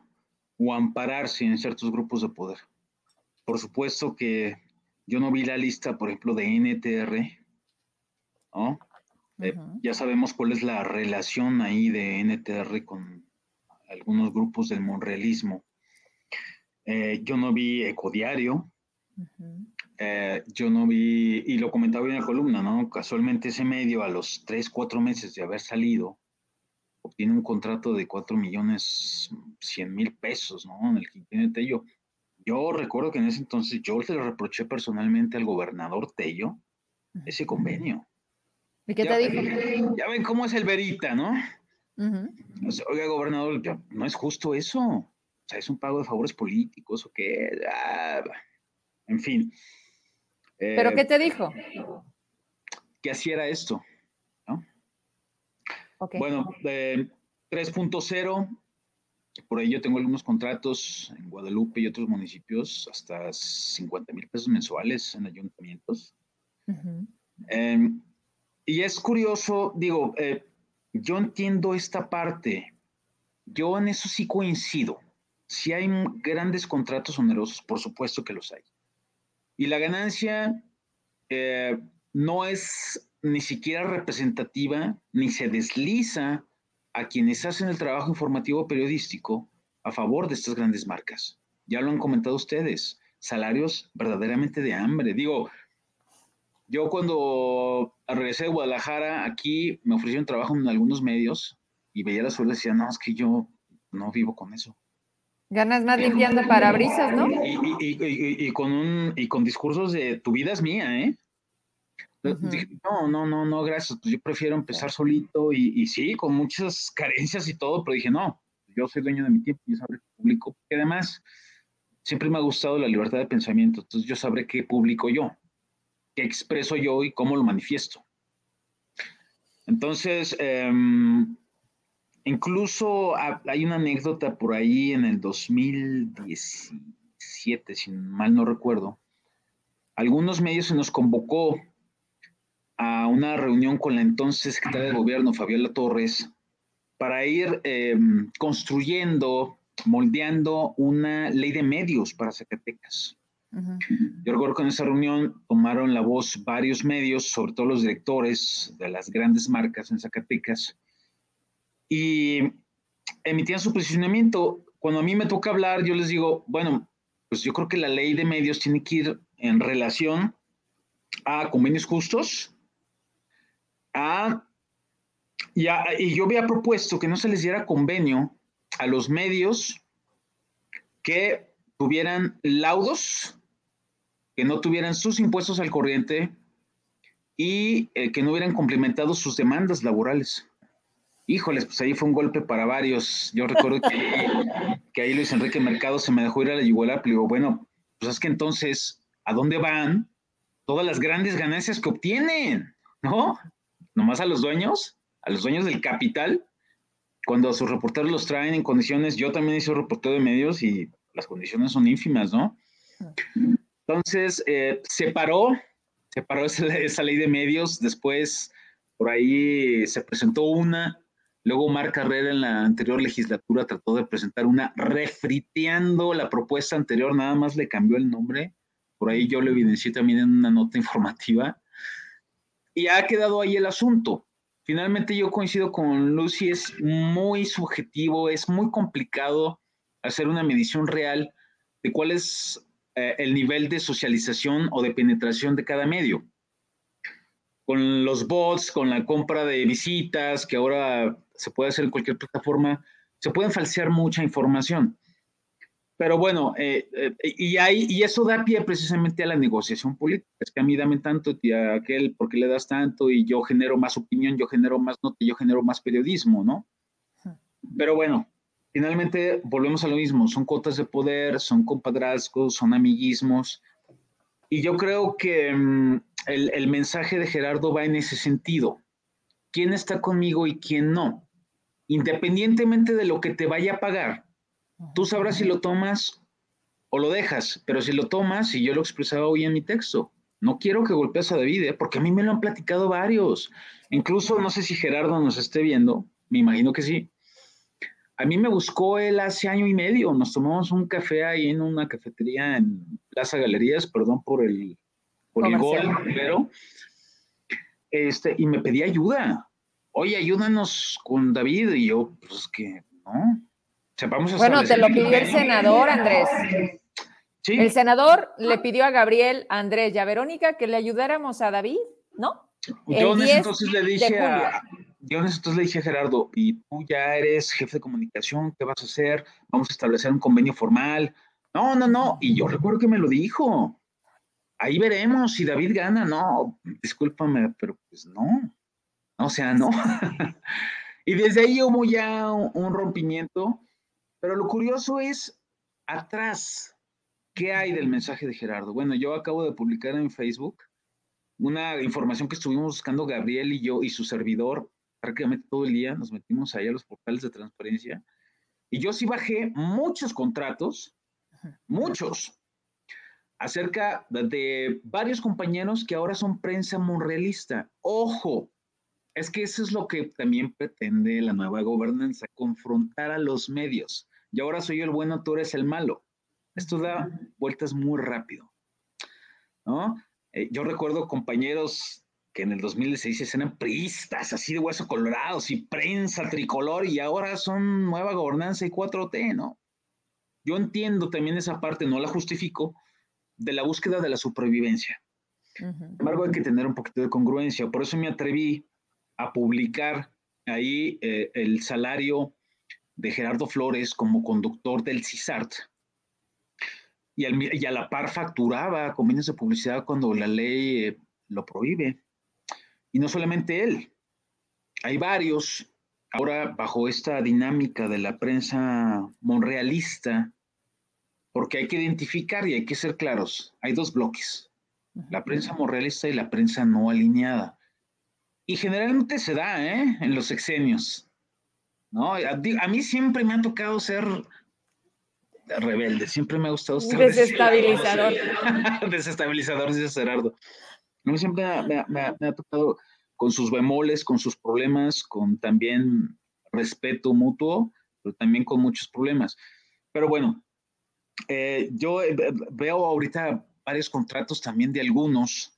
o ampararse en ciertos grupos de poder. Por supuesto que yo no vi la lista, por ejemplo, de NTR, ¿no? Eh, ya sabemos cuál es la relación ahí de NTR con algunos grupos del monrealismo. Eh, yo no vi Ecodiario, eh, yo no vi, y lo comentaba en la columna, ¿no? Casualmente ese medio a los tres, cuatro meses de haber salido, obtiene un contrato de cuatro millones cien mil pesos, ¿no? En el que tiene Tello. Yo recuerdo que en ese entonces yo le reproché personalmente al gobernador Tello ese convenio. ¿Y qué te dijo? Ya ven cómo es el verita, ¿no? oiga, gobernador, no es justo eso. O sea, es un pago de favores políticos o qué. Ah, en fin. ¿Pero qué eh, te dijo? Que así era esto. ¿no? Bueno, 3.0 por ahí yo tengo algunos contratos en Guadalupe y otros municipios, hasta 50 mil pesos mensuales en ayuntamientos. Em, y es curioso, digo, eh, yo entiendo esta parte, yo en eso sí coincido. Si hay grandes contratos onerosos, por supuesto que los hay. Y la ganancia eh, no es ni siquiera representativa, ni se desliza a quienes hacen el trabajo informativo periodístico a favor de estas grandes marcas. Ya lo han comentado ustedes, salarios verdaderamente de hambre. Digo, yo cuando regresé de Guadalajara, aquí me ofrecieron trabajo en algunos medios y veía la suerte y decía, no, es que yo no vivo con eso. Ganas más limpiando parabrisas, ¿no? Y, con un, y con discursos de tu vida es mía, ¿eh? No, no, no, no, gracias. Pues yo prefiero empezar solito y, sí, con muchas carencias y todo, pero dije, no, yo soy dueño de mi tiempo, yo sabré qué publico. Y además, siempre me ha gustado la libertad de pensamiento, entonces yo sabré qué publico yo, qué expreso yo y cómo lo manifiesto. Entonces, em, incluso hay una anécdota por ahí en el 2017, si mal no recuerdo. Algunos medios se nos convocó a una reunión con la entonces secretaria de gobierno, Fabiola Torres, para ir em, construyendo, moldeando una ley de medios para Zacatecas. Yo recuerdo que en esa reunión tomaron la voz varios medios, sobre todo los directores de las grandes marcas en Zacatecas, y emitían su posicionamiento. Cuando a mí me toca hablar, yo les digo, bueno, pues yo creo que la ley de medios tiene que ir en relación a convenios justos, Ah, y yo había propuesto que no se les diera convenio a los medios que tuvieran laudos, que no tuvieran sus impuestos al corriente y eh, que no hubieran complementado sus demandas laborales. Híjoles, pues ahí fue un golpe para varios. Yo recuerdo que, *laughs* que ahí Luis Enrique Mercado se me dejó ir a la yugular, pero digo, bueno, pues es que entonces, ¿a dónde van todas las grandes ganancias que obtienen? ¿No? Nomás a los dueños, a los dueños del capital, cuando sus reporteros los traen en condiciones, yo también hice reportero de medios y las condiciones son ínfimas, ¿no? Entonces, eh, se paró, se paró esa, ley de medios, después por ahí se presentó una, luego Mar Carrera en la anterior legislatura trató de presentar una refriteando la propuesta anterior, nada más le cambió el nombre, por ahí yo lo evidencié también en una nota informativa, y ha quedado ahí el asunto. Finalmente yo coincido con Lucy, es muy subjetivo, es muy complicado hacer una medición real de cuál es eh, el nivel de socialización o de penetración de cada medio. con los bots, con la compra de visitas, que ahora se puede hacer en cualquier plataforma, se pueden falsear mucha información. Pero bueno, eh, eh, y, hay, y eso da pie precisamente a la negociación política. Es que a mí dame tanto y a aquel, ¿por qué le das tanto? Y yo genero más opinión, yo genero más nota, yo genero más periodismo, ¿no? Pero bueno, finalmente volvemos a lo mismo. Son cuotas de poder, son compadrazgos, son amiguismos. Y yo creo que mm, el, el mensaje de Gerardo va en ese sentido. ¿Quién está conmigo y quién no? Independientemente de lo que te vaya a pagar Tú sabrás si lo tomas o lo dejas, pero si lo tomas, y yo lo expresaba hoy en mi texto, no quiero que golpees a David, ¿eh? porque a mí me lo han platicado varios. Incluso, no sé si Gerardo nos esté viendo, me imagino que sí. A mí me buscó él hace año y medio, nos tomamos un café ahí en una cafetería en Plaza Galerías, perdón por el, por el gol, pero, este, y me pedía ayuda. Oye, ayúdanos con David, y yo, pues que no, bueno, te lo pidió el senador, Andrés. El senador le pidió a Gabriel, Andrés y a Verónica que le ayudáramos a David, ¿no? Yo en ese entonces le dije a, yo entonces le dije a Gerardo, y tú ya eres jefe de comunicación, ¿qué vas a hacer? Vamos a establecer un convenio formal. No, no, no. Y yo recuerdo que me lo dijo. Ahí veremos si David gana. No, discúlpame, pero pues no. O sea, no. *laughs* y desde ahí hubo ya un rompimiento pero lo curioso es atrás, ¿qué hay del mensaje de Gerardo? Bueno, yo acabo de publicar en Facebook una información que estuvimos buscando Gabriel y yo y su servidor prácticamente todo el día, nos metimos ahí a los portales de transparencia y yo sí bajé muchos contratos, muchos, acerca de varios compañeros que ahora son prensa monrealista. Ojo, es que eso es lo que también pretende la nueva gobernanza, confrontar a los medios. Y ahora soy yo el bueno, tú eres el malo. Esto da vueltas muy rápido. ¿no? Eh, yo recuerdo compañeros que en el 2016 eran priistas, así de hueso colorados y prensa tricolor, y ahora son nueva gobernanza y 4T, ¿no? Yo entiendo también esa parte, no la justifico, de la búsqueda de la supervivencia. Sin embargo, hay que tener un poquito de congruencia. Por eso me atreví a publicar ahí eh, el salario de Gerardo Flores como conductor del CISART. Y, a la par facturaba convenios de publicidad cuando la ley eh, lo prohíbe. Y no solamente él, hay varios. Ahora, bajo esta dinámica de la prensa monrealista, porque hay que identificar y hay que ser claros, hay dos bloques, la prensa monrealista y la prensa no alineada. Y generalmente se da, ¿eh? En los sexenios. ¿No? A, mí siempre me ha tocado ser rebelde, siempre me ha gustado ser desestabilizador. *laughs* desestabilizador, dice Gerardo. A mí siempre me, ha tocado con sus bemoles, con sus problemas, con también respeto mutuo, pero también con muchos problemas. Pero bueno, eh, yo eh, veo ahorita varios contratos también de algunos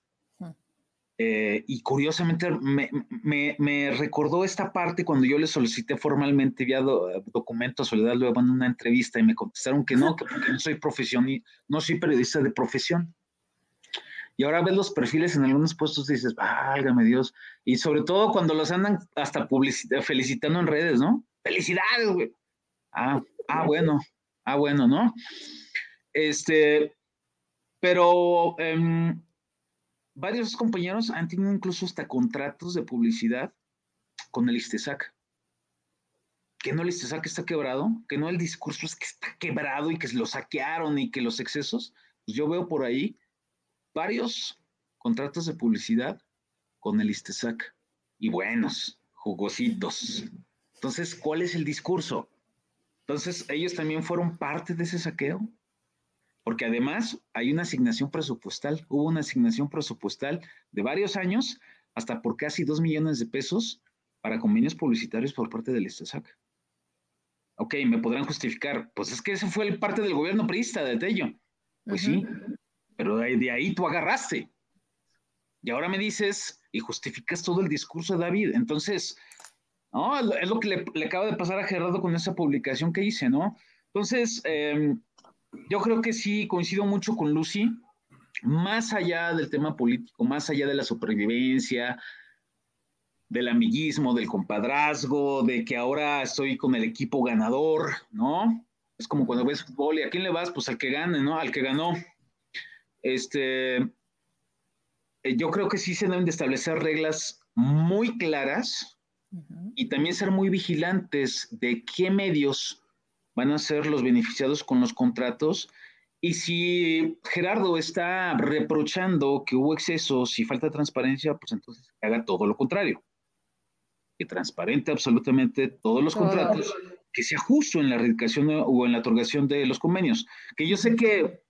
eh, y curiosamente me, recordó esta parte cuando yo le solicité formalmente vía documento a Soledad Luego en una entrevista y me contestaron que no, que porque no soy profesional, no soy periodista de profesión. Y ahora ves los perfiles en algunos puestos y dices, válgame Dios. Y sobre todo cuando los andan hasta felicitando en redes, ¿no? Felicidades, güey. Ah, ah, bueno, ah, bueno, ¿no? Este, pero em, varios compañeros han tenido incluso hasta contratos de publicidad con el ISTESAC. Que no el ISTESAC está quebrado, que no el discurso es que está quebrado y que lo saquearon y que los excesos. Yo veo por ahí varios contratos de publicidad con el ISTESAC y buenos, jugositos. Entonces, ¿cuál es el discurso? Entonces, ellos también fueron parte de ese saqueo porque además hay una asignación presupuestal, hubo una asignación presupuestal de varios años, hasta por casi dos millones de pesos para convenios publicitarios por parte del ISTESAC. Ok, me podrán justificar, pues es que ese fue el parte del gobierno priista de Tello. Pues sí, pero de, ahí tú agarraste. Y ahora me dices y justificas todo el discurso de David. Entonces, no, es lo que le, le acaba de pasar a Gerardo con esa publicación que hice, ¿no? Entonces, eh, yo creo que sí, coincido mucho con Lucy. más allá del tema político, más allá de la supervivencia, del amiguismo, del compadrazgo, de que ahora estoy con el equipo ganador, ¿no? Es como cuando ves fútbol y a quién le vas, pues al que gane, ¿no? Al que ganó. Este, eh, yo creo que sí se deben de establecer reglas muy claras y también ser muy vigilantes de qué medios van a ser los beneficiados con los contratos. Y si Gerardo está reprochando que hubo excesos y falta de transparencia, pues entonces haga todo lo contrario que transparente absolutamente todos los contratos, que sea justo en la erradicación o en la otorgación de los convenios. Que yo sé que,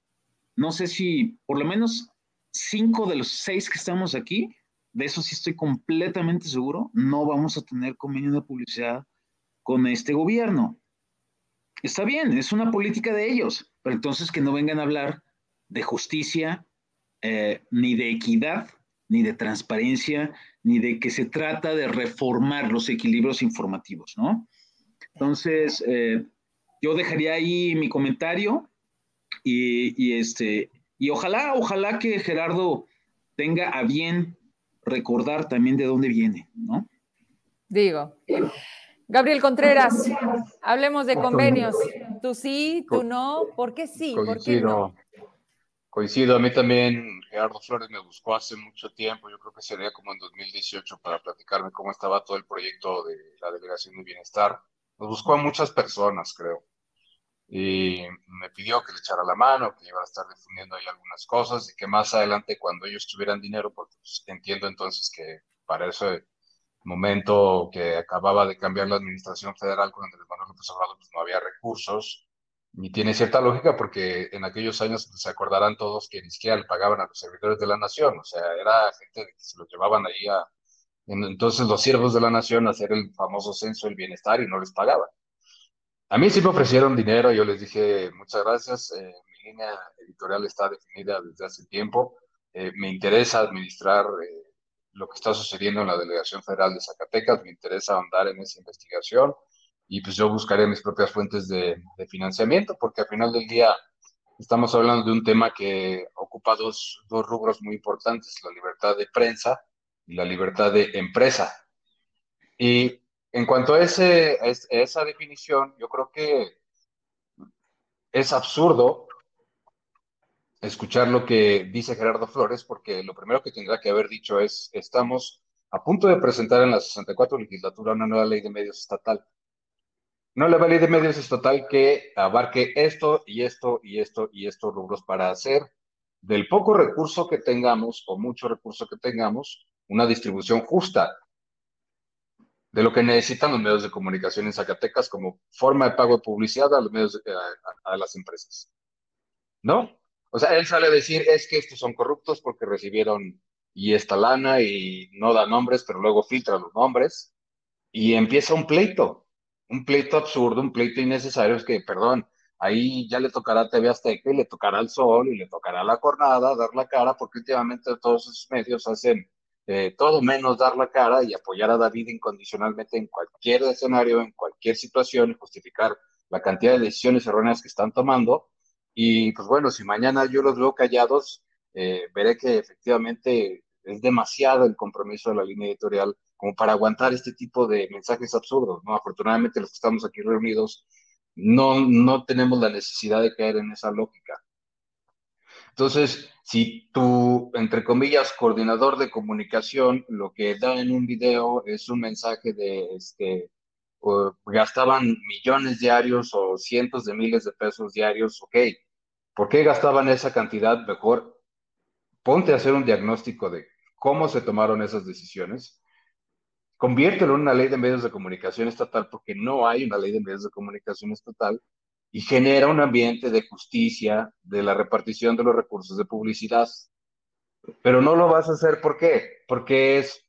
no sé si por lo menos cinco de los seis que estamos aquí, de eso sí estoy completamente seguro, no vamos a tener convenio de publicidad con este gobierno. Está bien, es una política de ellos, pero entonces que no vengan a hablar de justicia, eh, ni de equidad, ni de transparencia, ni de que se trata de reformar los equilibrios informativos, ¿no? Entonces, eh, yo dejaría ahí mi comentario y, este, y ojalá, ojalá que Gerardo tenga a bien recordar también de dónde viene, ¿no? Digo. Gabriel Contreras, hablemos de convenios. Tú sí, tú no. ¿Por qué sí? ¿Por qué no? Coincido, a mí también Gerardo Flores me buscó hace mucho tiempo, yo creo que sería como en 2018 para platicarme cómo estaba todo el proyecto de la Delegación de Bienestar. Nos buscó a muchas personas, creo. Y me pidió que le echara la mano, que iba a estar difundiendo ahí algunas cosas y que más adelante cuando ellos tuvieran dinero, porque pues, entiendo entonces que para ese momento que acababa de cambiar la administración federal con Andrés Manuel López Obrador, pues no había recursos y tiene cierta lógica porque en aquellos años pues, se acordarán todos que ni siquiera le pagaban a los servidores de la nación, o sea, era gente que se los llevaban ahí a, entonces los siervos de la nación a hacer el famoso censo del bienestar y no les pagaban. A mí sí me ofrecieron dinero, yo les dije muchas gracias, eh, mi línea editorial está definida desde hace tiempo, eh, me interesa administrar eh, lo que está sucediendo en la Delegación Federal de Zacatecas, me interesa ahondar en esa investigación, y pues yo buscaré mis propias fuentes de, financiamiento, porque al final del día estamos hablando de un tema que ocupa dos, dos rubros muy importantes, la libertad de prensa y la libertad de empresa. Y en cuanto a, ese, a esa definición, yo creo que es absurdo escuchar lo que dice Gerardo Flores, porque lo primero que tendrá que haber dicho es, estamos a punto de presentar en la 64 legislatura una nueva ley de medios estatal. No la ley de medios es total que abarque esto y esto y esto y estos rubros para hacer del poco recurso que tengamos o mucho recurso que tengamos una distribución justa de lo que necesitan los medios de comunicación en Zacatecas como forma de pago de publicidad a los medios a, las empresas. ¿No? O sea, él sale a decir es que estos son corruptos porque recibieron y esta lana y no da nombres, pero luego filtra los nombres y empieza un pleito un pleito absurdo, un pleito innecesario, es que, perdón, ahí ya le tocará a TV Azteca y le tocará al Sol y le tocará la Jornada dar la cara, porque últimamente todos esos medios hacen eh, todo menos dar la cara y apoyar a David incondicionalmente en cualquier escenario, en cualquier situación y justificar la cantidad de decisiones erróneas que están tomando. Y pues bueno, si mañana yo los veo callados, eh, veré que efectivamente es demasiado el compromiso de la línea editorial como para aguantar este tipo de mensajes absurdos, ¿no? Afortunadamente los que estamos aquí reunidos no, no tenemos la necesidad de caer en esa lógica. Entonces, si tu, entre comillas, coordinador de comunicación, lo que da en un video es un mensaje de, este, gastaban millones diarios o cientos de miles de pesos diarios, ok, ¿por qué gastaban esa cantidad? Mejor ponte a hacer un diagnóstico de cómo se tomaron esas decisiones conviértelo en una ley de medios de comunicación estatal porque no hay una ley de medios de comunicación estatal y genera un ambiente de justicia de la repartición de los recursos de publicidad. Pero no lo vas a hacer, ¿por qué? Porque es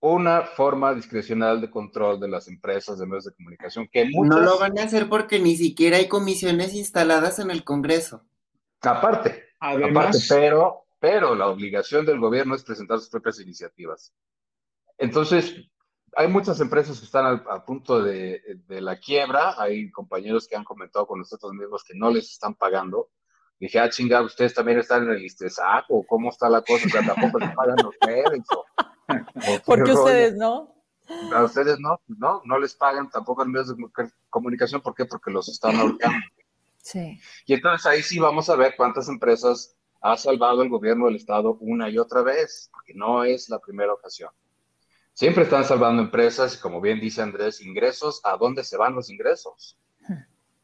una forma discrecional de control de las empresas de medios de comunicación que No lo van a hacer porque ni siquiera hay comisiones instaladas en el Congreso. Aparte, aparte pero, pero la obligación del gobierno es presentar sus propias iniciativas. Entonces, hay muchas empresas que están a, punto de, la quiebra. Hay compañeros que han comentado con nosotros mismos que no les están pagando. Dije, ah, chinga, ustedes también están en el ISTESAC, cómo está la cosa, o sea, tampoco les pagan ustedes. ¿Por qué ustedes no? A ustedes no, no, no les pagan tampoco en medios de comunicación, ¿por qué? Porque los están ahorcando. Sí. Y entonces ahí sí vamos a ver cuántas empresas ha salvado el gobierno del Estado una y otra vez, porque no es la primera ocasión. Siempre están salvando empresas y como bien dice Andrés, ingresos, ¿a dónde se van los ingresos?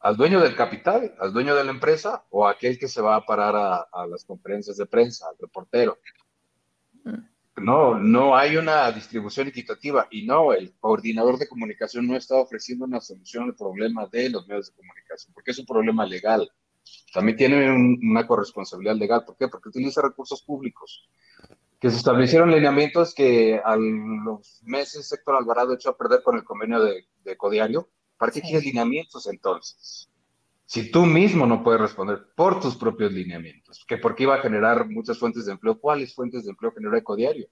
¿Al dueño del capital, al dueño de la empresa o a aquel que se va a parar a, las conferencias de prensa, al reportero? No, no hay una distribución equitativa y no, el coordinador de comunicación no está ofreciendo una solución al problema de los medios de comunicación, porque es un problema legal. También tiene una corresponsabilidad legal. ¿Por qué? Porque utiliza recursos públicos que se establecieron lineamientos que a los meses Héctor Alvarado echó a perder con el convenio de, Codiario. ¿Para qué quieres lineamientos entonces? Si tú mismo no puedes responder por tus propios lineamientos, que porque iba a generar muchas fuentes de empleo, ¿cuáles fuentes de empleo generó Ecodiario?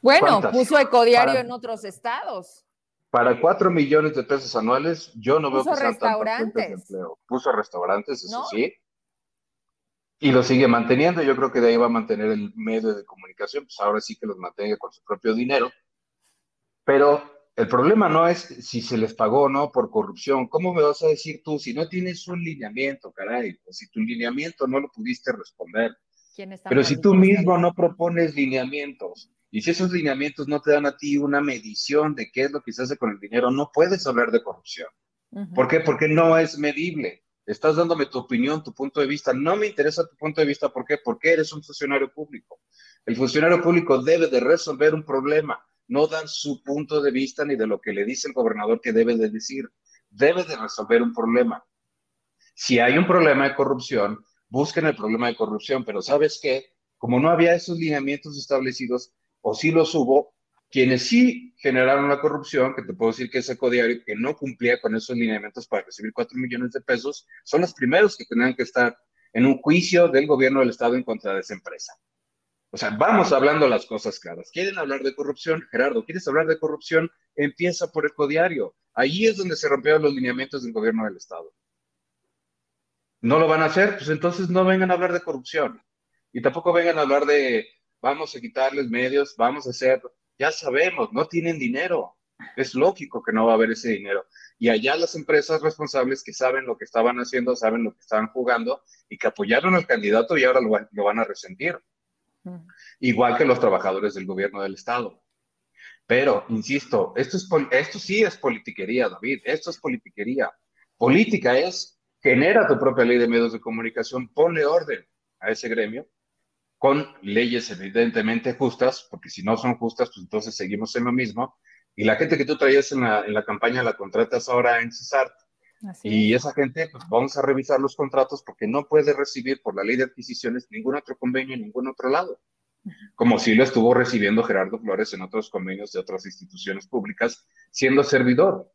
Bueno, puso Ecodiario en otros estados. Para cuatro millones de pesos anuales, yo no veo que sean tantas fuentes de empleo. Puso restaurantes, eso sí y lo sigue manteniendo. Yo creo que de ahí va a mantener el medio de comunicación, pues ahora sí que los mantenga con su propio dinero. Pero el problema no es si se les pagó o no por corrupción. ¿Cómo me vas a decir tú si no tienes un lineamiento, caray? O si tu lineamiento no lo pudiste responder. Pero si tú mismo no propones lineamientos y si esos lineamientos no te dan a ti una medición de qué es lo que se hace con el dinero, no puedes hablar de corrupción. ¿Por qué? Porque no es medible. Estás dándome tu opinión, tu punto de vista. No me interesa tu punto de vista. ¿Por qué? Porque eres un funcionario público. El funcionario público debe de resolver un problema, no dar su punto de vista ni de lo que le dice el gobernador que debe de decir. Debe de resolver un problema. Si hay un problema de corrupción, busquen el problema de corrupción, pero ¿sabes qué? Como no había esos lineamientos establecidos, o sí los hubo, quienes sí generaron la corrupción, que te puedo decir que ese codiario que no cumplía con esos lineamientos para recibir 4 millones de pesos, son los primeros que tenían que estar en un juicio del gobierno del Estado en contra de esa empresa. O sea, vamos hablando las cosas claras. ¿Quieren hablar de corrupción? Gerardo, ¿quieres hablar de corrupción? Empieza por el codiario. Ahí es donde se rompieron los lineamientos del gobierno del Estado. ¿No lo van a hacer? Pues entonces no vengan a hablar de corrupción. Y tampoco vengan a hablar de vamos a quitarles medios, vamos a hacer ya sabemos, no tienen dinero. Es lógico que no va a haber ese dinero. Y allá las empresas responsables que saben lo que estaban haciendo, saben lo que estaban jugando y que apoyaron al candidato y ahora lo, van a resentir. Igual que los trabajadores del gobierno del Estado. Pero, insisto, esto, es, esto sí es politiquería, David, esto es politiquería. Política es, genera tu propia ley de medios de comunicación, ponle orden a ese gremio con leyes evidentemente justas, porque si no son justas, pues entonces seguimos en lo mismo. Y la gente que tú traías en la, en la campaña la contratas ahora en Y esa gente, pues vamos a revisar los contratos porque no puede recibir por la ley de adquisiciones ningún otro convenio en ningún otro lado. Como si lo estuvo recibiendo Gerardo Flores en otros convenios de otras instituciones públicas, siendo servidor.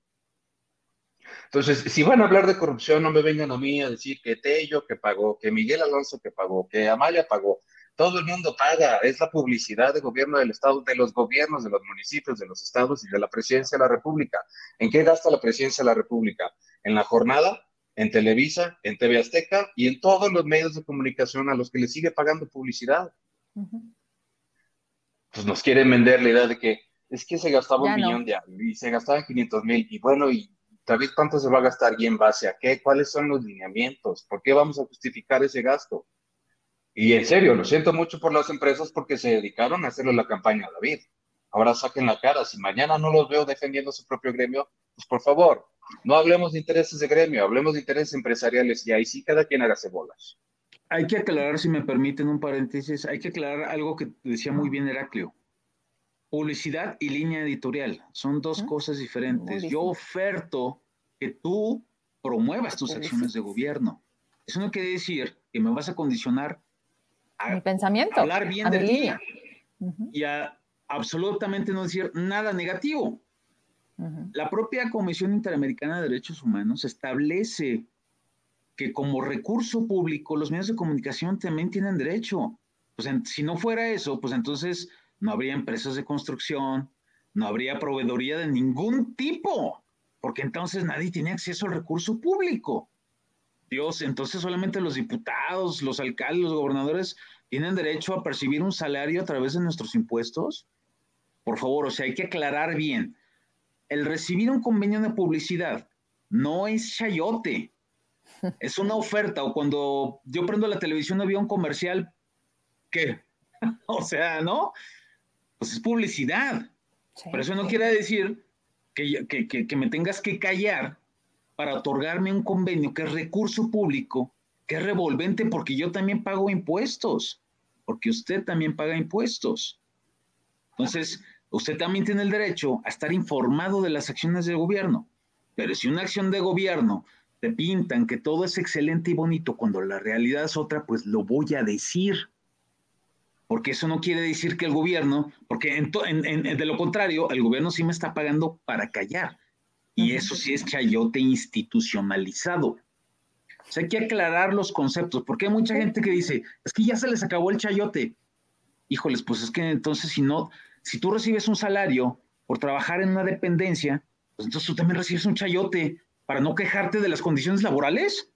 Entonces, si van a hablar de corrupción, no me vengan a mí a decir que Tello que pagó, que Miguel Alonso que pagó, que Amaya pagó. Todo el mundo paga, es la publicidad del gobierno del Estado, de los gobiernos, de los municipios, de los estados y de la presidencia de la República. ¿En qué gasta la presidencia de la República? En la jornada, en Televisa, en TV Azteca y en todos los medios de comunicación a los que le sigue pagando publicidad. Pues nos quieren vender la idea de que es que se gastaba un millón de años y se gastaban 500 mil y bueno, y David, ¿cuánto se va a gastar y en base a qué? ¿Cuáles son los lineamientos? ¿Por qué vamos a justificar ese gasto? Y en serio, lo siento mucho por las empresas porque se dedicaron a hacerle la campaña a David. Ahora saquen la cara. Si mañana no los veo defendiendo su propio gremio, pues por favor, no hablemos de intereses de gremio, hablemos de intereses empresariales y ahí sí cada quien haga bolas. Hay que aclarar, si me permiten un paréntesis, hay que aclarar algo que decía muy bien Heraclio. Publicidad y línea editorial son dos cosas diferentes. Yo oferto que tú promuevas tus acciones de gobierno. Eso no quiere decir que me vas a condicionar mi pensamiento. Hablar bien de línea. Y a absolutamente no decir nada negativo. La propia Comisión Interamericana de Derechos Humanos establece que como recurso público los medios de comunicación también tienen derecho. Pues si no fuera eso, pues entonces no habría empresas de construcción, no habría proveedoría de ningún tipo, porque entonces nadie tiene acceso al recurso público. Dios, entonces solamente los diputados, los alcaldes, los gobernadores tienen derecho a percibir un salario a través de nuestros impuestos. Por favor, o sea, hay que aclarar bien. El recibir un convenio de publicidad no es chayote, es una oferta. O cuando yo prendo la televisión había un comercial, ¿qué? *laughs* o sea, ¿no? Pues es publicidad. Pero eso no quiere decir que, que me tengas que callar para otorgarme un convenio que es recurso público, que es revolvente porque yo también pago impuestos, porque usted también paga impuestos. Entonces, usted también tiene el derecho a estar informado de las acciones del gobierno. Pero si una acción de gobierno te pintan que todo es excelente y bonito cuando la realidad es otra, pues lo voy a decir. Porque eso no quiere decir que el gobierno, porque de lo contrario, el gobierno sí me está pagando para callar. Y eso sí es chayote institucionalizado. O sea, hay que aclarar los conceptos, porque hay mucha gente que dice, es que ya se les acabó el chayote. Híjoles, pues es que entonces si no, si tú recibes un salario por trabajar en una dependencia, pues entonces tú también recibes un chayote para no quejarte de las condiciones laborales.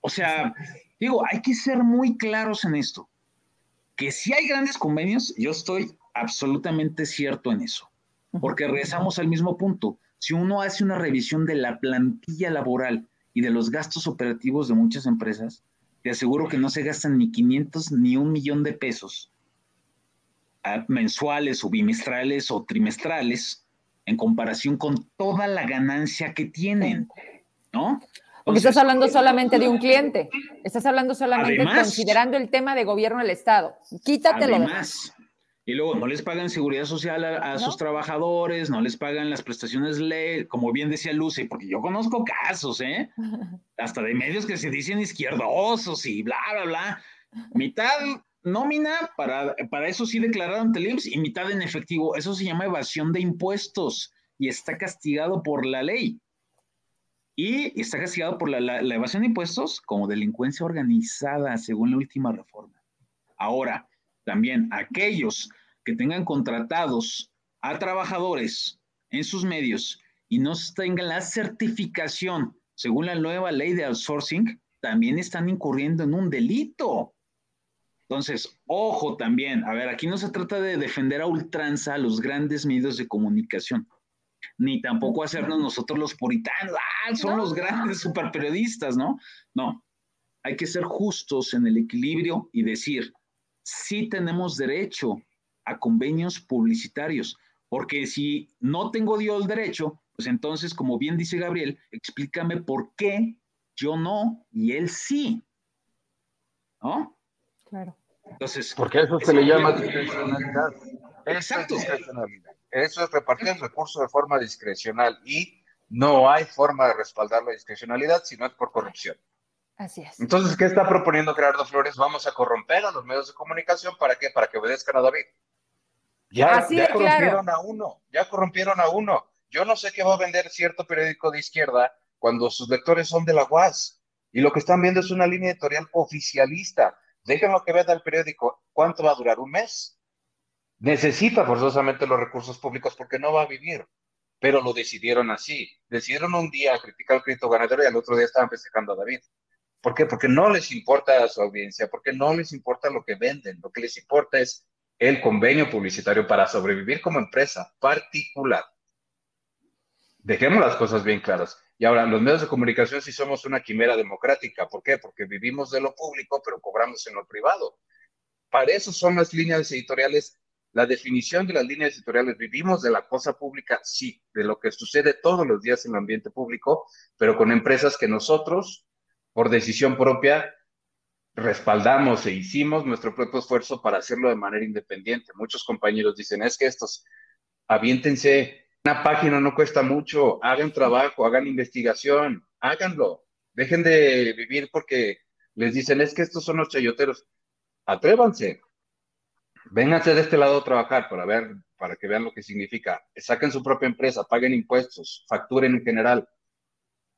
O sea, digo, hay que ser muy claros en esto. Que si hay grandes convenios, yo estoy absolutamente cierto en eso, porque regresamos al mismo punto si uno hace una revisión de la plantilla laboral y de los gastos operativos de muchas empresas, te aseguro que no se gastan ni 500 ni un millón de pesos ah, mensuales o bimestrales o trimestrales en comparación con toda la ganancia que tienen, ¿no? Porque estás hablando solamente de un cliente, estás hablando solamente considerando el tema de gobierno del Estado. Quítatelo. Además, y luego no les pagan seguridad social a, sus trabajadores, no les pagan las prestaciones ley, como bien decía Lucy, porque yo conozco casos, ¿eh? *laughs* Hasta de medios que se dicen izquierdosos y bla, bla, bla. Mitad nómina, para, para eso sí declararon ante y mitad en efectivo. Eso se llama evasión de impuestos y está castigado por la ley. Y está castigado por la, la evasión de impuestos como delincuencia organizada, según la última reforma. Ahora, también aquellos que tengan contratados a trabajadores en sus medios y no tengan la certificación según la nueva ley de outsourcing, también están incurriendo en un delito. Entonces, ojo también, a ver, aquí no se trata de defender a ultranza a los grandes medios de comunicación, ni tampoco hacernos nosotros los puritanos, ah, son los grandes superperiodistas, ¿no? No, hay que ser justos en el equilibrio y decir, sí tenemos derecho a convenios publicitarios, porque si no tengo yo el derecho, pues entonces, como bien dice Gabriel, explícame por qué yo no y él sí. ¿No? Claro. Entonces, porque eso se le llama discrecionalidad. Exacto. Eso es repartir el recurso de forma discrecional y no hay forma de respaldar la discrecionalidad si no es por corrupción. Así es. Entonces, ¿qué está proponiendo Gerardo Flores? Vamos a corromper a los medios de comunicación para qué? Para que obedezcan a David. Ya, ya corrompieron a uno, ya corrompieron a uno. Yo no sé qué va a vender cierto periódico de izquierda cuando sus lectores son de la UAS. Y lo que están viendo es una línea editorial oficialista. Déjenlo que venda el periódico. ¿Cuánto va a durar? ¿Un mes? Necesita forzosamente los recursos públicos porque no va a vivir. Pero lo decidieron así. Decidieron un día criticar al crédito ganadero y al otro día estaban festejando a David. ¿Por qué? Porque no les importa a su audiencia, porque no les importa lo que venden. Lo que les importa es el convenio publicitario para sobrevivir como empresa particular. Dejemos las cosas bien claras. Y ahora, los medios de comunicación sí somos una quimera democrática. ¿Por qué? Porque vivimos de lo público, pero cobramos en lo privado. Para eso son las líneas editoriales. La definición de las líneas editoriales, vivimos de la cosa pública, sí, de lo que sucede todos los días en el ambiente público, pero con empresas que nosotros, por decisión propia, respaldamos e hicimos nuestro propio esfuerzo para hacerlo de manera independiente. Muchos compañeros dicen, es que estos, aviéntense, una página no cuesta mucho, hagan trabajo, hagan investigación, háganlo, dejen de vivir porque les dicen, es que estos son los chayoteros, atrévanse, vénganse de este lado a trabajar para ver, para que vean lo que significa, saquen su propia empresa, paguen impuestos, facturen en general.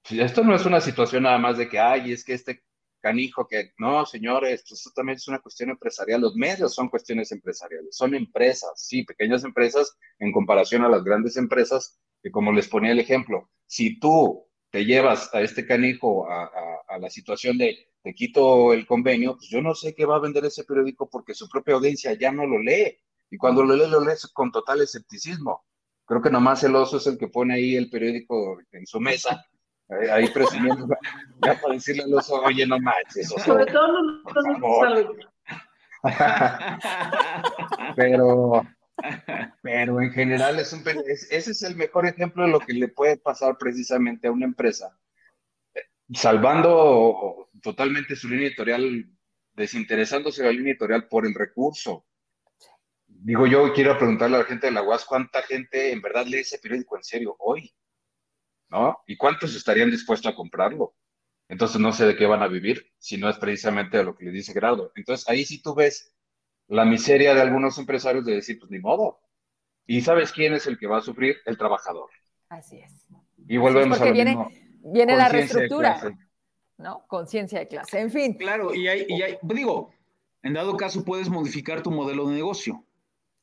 Esto no es una situación nada más de que, ay, es que este canijo que, no, señores, esto también es una cuestión empresarial. Los medios son cuestiones empresariales, son empresas, sí, pequeñas empresas en comparación a las grandes empresas, que como les ponía el ejemplo, si tú te llevas a este canijo a, a, la situación de te quito el convenio, pues yo no sé qué va a vender ese periódico porque su propia audiencia ya no lo lee. Y cuando lo lee, lo lee con total escepticismo. Creo que nomás el oso es el que pone ahí el periódico en su mesa, ahí presumiendo, *laughs* ya para decirle al oso, oye, no manches, oso, Sobre todo no, *laughs* pero, pero en general es un, ese es el mejor ejemplo de lo que le puede pasar precisamente a una empresa, salvando totalmente su línea editorial, desinteresándose de la línea editorial por el recurso. Digo yo, quiero preguntarle a la gente de la UAS cuánta gente en verdad lee ese periódico en serio hoy, ¿no? ¿Y cuántos estarían dispuestos a comprarlo? Entonces no sé de qué van a vivir, si no es precisamente de lo que le dice Grado. Entonces ahí sí tú ves la miseria de algunos empresarios de decir, pues ni modo. ¿Y sabes quién es el que va a sufrir? El trabajador. Así es. Y volvemos a lo viene, Viene la reestructura, ¿no? Conciencia de clase, en fin. Claro, y hay, y hay, digo, en dado caso puedes modificar tu modelo de negocio.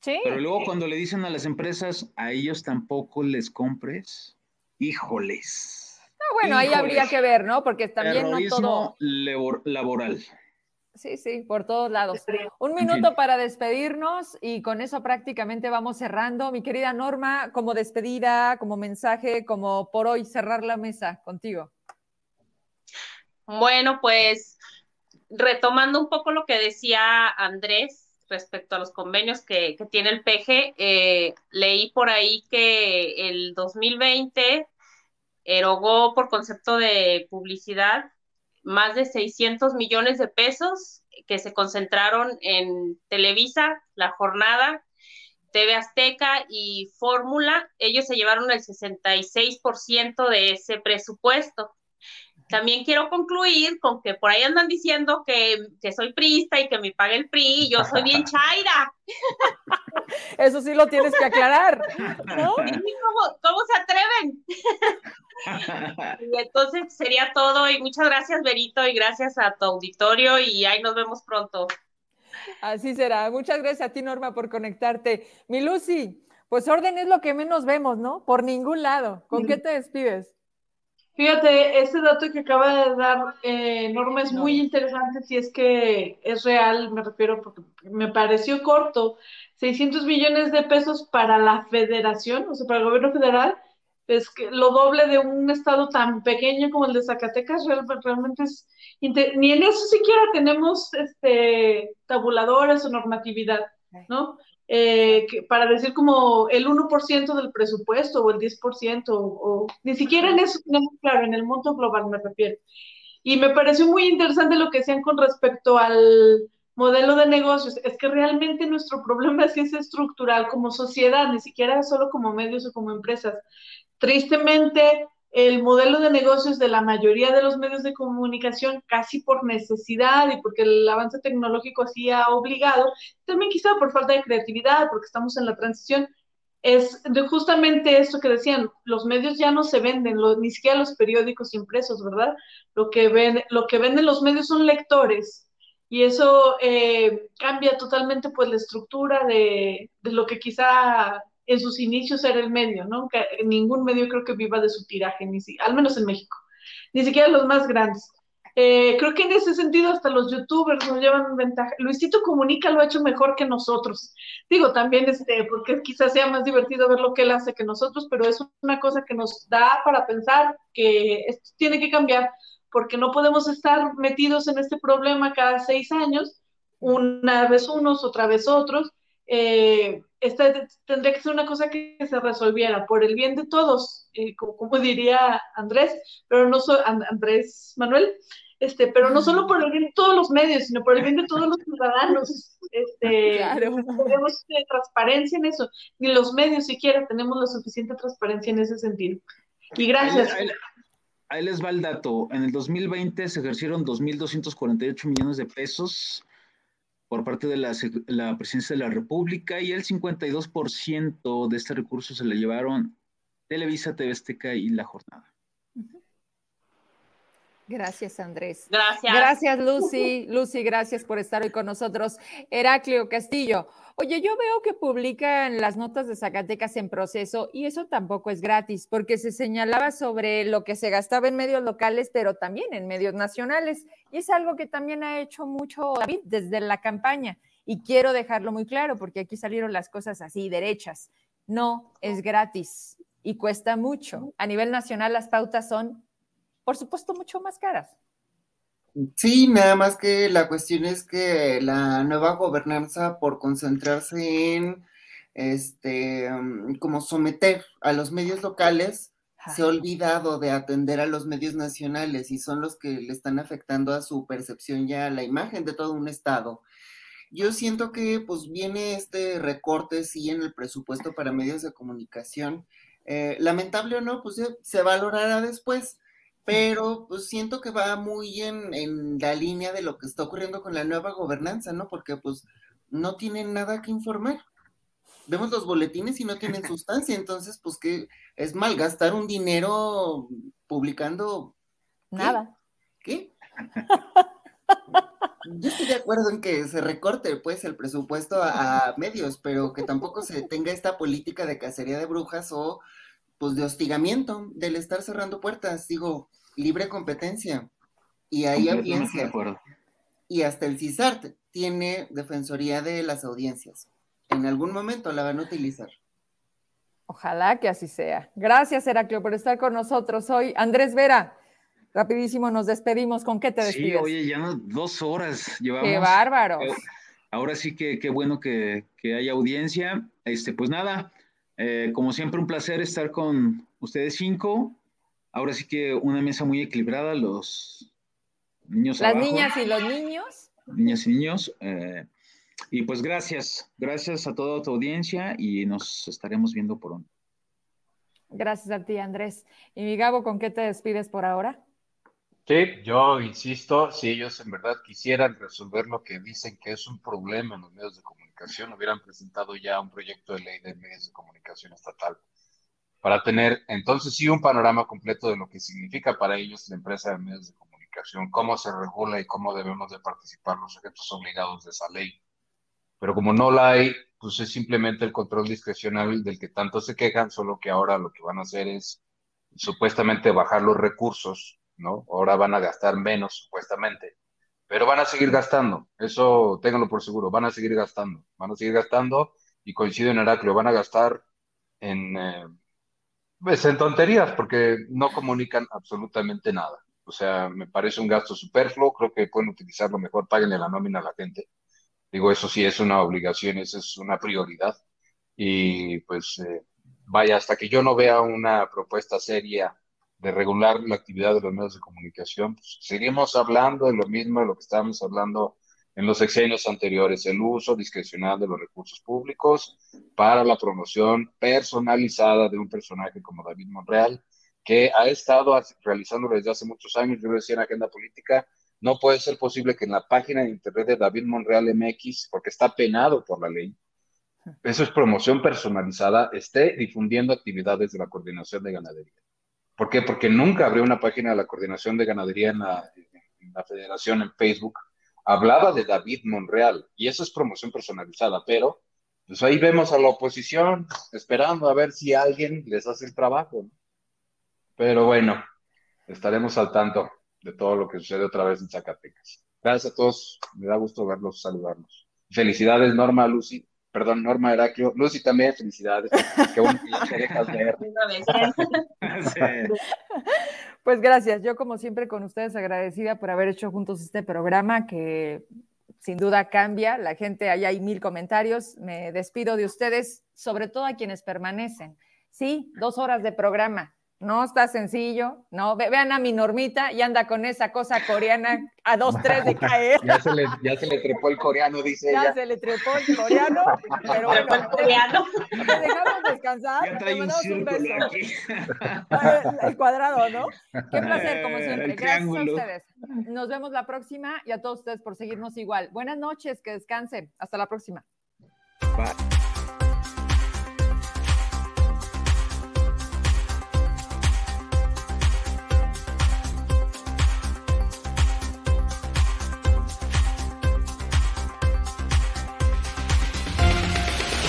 Sí. Pero luego cuando le dicen a las empresas, a ellos tampoco les compres, híjoles bueno, ahí habría que ver, ¿no? Porque también no todo. laboral. Sí, sí, por todos lados. Un minuto para despedirnos y con eso prácticamente vamos cerrando. Mi querida Norma, como despedida, como mensaje, como por hoy cerrar la mesa contigo. Bueno, pues retomando un poco lo que decía Andrés respecto a los convenios que, tiene el PG, eh, leí por ahí que el 2020 erogó por concepto de publicidad más de 600 millones de pesos que se concentraron en Televisa, La Jornada, TV Azteca y Fórmula. Ellos se llevaron el 66% de ese presupuesto. También quiero concluir con que por ahí andan diciendo que, soy prista y que me pague el PRI, y yo soy bien chaira. *laughs* Eso sí lo tienes que aclarar. ¿no? ¿Cómo, se atreven? *laughs* y entonces sería todo y muchas gracias Berito y gracias a tu auditorio y ahí nos vemos pronto. Así será. Muchas gracias a ti Norma por conectarte. Mi Lucy, pues orden es lo que menos vemos, ¿no? Por ningún lado. ¿Con qué te despides? Fíjate, este dato que acaba de dar eh, Norma es muy interesante si es que es real, me refiero porque me pareció corto. 600 millones de pesos para la federación, o sea, para el gobierno federal, es que lo doble de un estado tan pequeño como el de Zacatecas, realmente es, ni en eso siquiera tenemos este, tabuladores o normatividad, ¿no? Eh, para decir como el 1% del presupuesto o el 10%, o, ni siquiera en eso, claro, en el monto global me refiero. Y me pareció muy interesante lo que decían con respecto al modelo de negocios. Es que realmente nuestro problema sí es estructural como sociedad, ni siquiera solo como medios o como empresas. Tristemente, el modelo de negocios de la mayoría de los medios de comunicación, casi por necesidad y porque el avance tecnológico así ha obligado, también quizá por falta de creatividad, porque estamos en la transición, es de justamente esto que decían, los medios ya no se venden, ni siquiera los periódicos impresos, ¿verdad? Lo que, ven, lo que venden los medios son lectores y eso eh, cambia totalmente pues la estructura de, de lo que quizá en sus inicios era el medio, ¿no? Ningún medio creo que viva de su tiraje, ni si, al menos en México, ni siquiera los más grandes. Eh, creo que en ese sentido hasta los youtubers nos llevan ventaja. Luisito Comunica lo ha hecho mejor que nosotros. Digo, también este, porque quizás sea más divertido ver lo que él hace que nosotros, pero es una cosa que nos da para pensar que tiene que cambiar, porque no podemos estar metidos en este problema cada seis años, una vez unos, otra vez otros, eh, esta tendría que ser una cosa que se resolviera por el bien de todos, eh, como, diría Andrés, pero no so, Andrés Manuel, este, pero no solo por el bien de todos los medios, sino por el bien de todos los ciudadanos. Este, Tenemos eh, transparencia en eso, ni los medios siquiera tenemos la suficiente transparencia en ese sentido. Y gracias. ahí les va el dato. En el 2020 se ejercieron 2.248 millones de pesos por parte de la, presidencia de la República y el 52% de este recurso se le llevaron Televisa, TV Azteca y La Jornada. Gracias, Andrés. Gracias. Gracias, Lucy. Lucy, gracias por estar hoy con nosotros. Heraclio Castillo. Oye, yo veo que publican las notas de Zacatecas en proceso y eso tampoco es gratis, porque se señalaba sobre lo que se gastaba en medios locales, pero también en medios nacionales. Y es algo que también ha hecho mucho David desde la campaña. Y quiero dejarlo muy claro, porque aquí salieron las cosas así, derechas. No es gratis y cuesta mucho. A nivel nacional las pautas son por supuesto, mucho más caras. Sí, nada más que la cuestión es que la nueva gobernanza, por concentrarse en este, mm, como someter a los medios locales, se ha olvidado de atender a los medios nacionales y son los que le están afectando a su percepción ya, a la imagen de todo un estado. Yo siento que pues viene este recorte, sí, en el presupuesto para medios de comunicación. Eh, lamentable o no, pues se valorará después pero pues siento que va muy en, en, la línea de lo que está ocurriendo con la nueva gobernanza, ¿no? Porque pues no tienen nada que informar. Vemos los boletines y no tienen *laughs* sustancia, entonces pues que es malgastar un dinero publicando nada. ¿Qué? Yo estoy de acuerdo en que se recorte pues el presupuesto a, a medios, pero que tampoco se tenga esta política de cacería de brujas o pues de hostigamiento, del estar cerrando puertas, digo, libre competencia. Y hay audiencia. Y hasta el CISART tiene defensoría de las audiencias. En algún momento la van a utilizar. Ojalá que así sea. Gracias, Heraclio, por estar con nosotros hoy. Andrés Vera, rapidísimo, nos despedimos. ¿Con qué te despides? Sí, oye, ya dos horas llevamos. ¡Qué bárbaro! Eh, ahora sí que qué bueno que, que hay audiencia. Este, pues nada, eh, como siempre, un placer estar con ustedes cinco. Ahora sí que una mesa muy equilibrada, los niños. Las niñas y los niños. Niñas y niños. Eh, y pues gracias, gracias a toda tu audiencia y nos estaremos viendo por un. Gracias a ti, Andrés. Y mi Gabo, ¿con qué te despides por ahora? Sí, yo insisto, si ellos en verdad quisieran resolver lo que dicen que es un problema en los medios de comunicación, hubieran presentado ya un proyecto de ley de medios de comunicación estatal para tener entonces sí un panorama completo de lo que significa para ellos la empresa de medios de comunicación, cómo se regula y cómo debemos de participar los sujetos obligados de esa ley. Pero como no la hay, pues es simplemente el control discrecional del que tanto se quejan, solo que ahora lo que van a hacer es supuestamente bajar los recursos, ¿no? Ahora van a gastar menos, supuestamente pero van a seguir gastando, eso ténganlo por seguro, van a seguir gastando, van a seguir gastando y coincido en Heraclio, van a gastar en, eh, pues en tonterías porque no comunican absolutamente nada. O sea, me parece un gasto superfluo, creo que pueden utilizarlo mejor, paguen la nómina a la gente. Digo, eso sí es una obligación, eso es una prioridad. Y pues eh, vaya, hasta que yo no vea una propuesta seria de regular la actividad de los medios de comunicación, pues, seguimos hablando de lo mismo de lo que estábamos hablando en los sexenios anteriores, el uso discrecional de los recursos públicos para la promoción personalizada de un personaje como David Monreal, que ha estado realizando desde hace muchos años, yo decía en Agenda Política, no puede ser posible que en la página de internet de David Monreal MX, porque está penado por la ley, eso es promoción personalizada, esté difundiendo actividades de la coordinación de ganadería. ¿Por qué? Porque nunca abrió una página de la coordinación de ganadería en la, federación en Facebook. Hablaba de David Monreal y eso es promoción personalizada, pero pues ahí vemos a la oposición esperando a ver si alguien les hace el trabajo. Pero bueno, estaremos al tanto de todo lo que sucede otra vez en Zacatecas. Gracias a todos, me da gusto verlos, saludarlos. Felicidades, Norma, Lucy perdón, Norma Heraclio. Lucy también, felicidades. Qué bueno que te dejas ver. Pues gracias. Yo, como siempre, con ustedes agradecida por haber hecho juntos este programa que sin duda cambia. La gente, ahí hay mil comentarios. Me despido de ustedes, sobre todo a quienes permanecen. Sí, dos horas de programa. No está sencillo, no. vean a mi normita y anda con esa cosa coreana a dos, tres de caer. Ya se le, ya se le trepó el coreano, dice ya ella. se le trepó el coreano, pero bueno, el coreano. Te, dejamos descansar. te mandamos un, beso. El, cuadrado, ¿no? Qué placer, como siempre. Gracias a ustedes. Nos vemos la próxima y a todos ustedes por seguirnos igual. Buenas noches, que descansen. Hasta la próxima. Bye.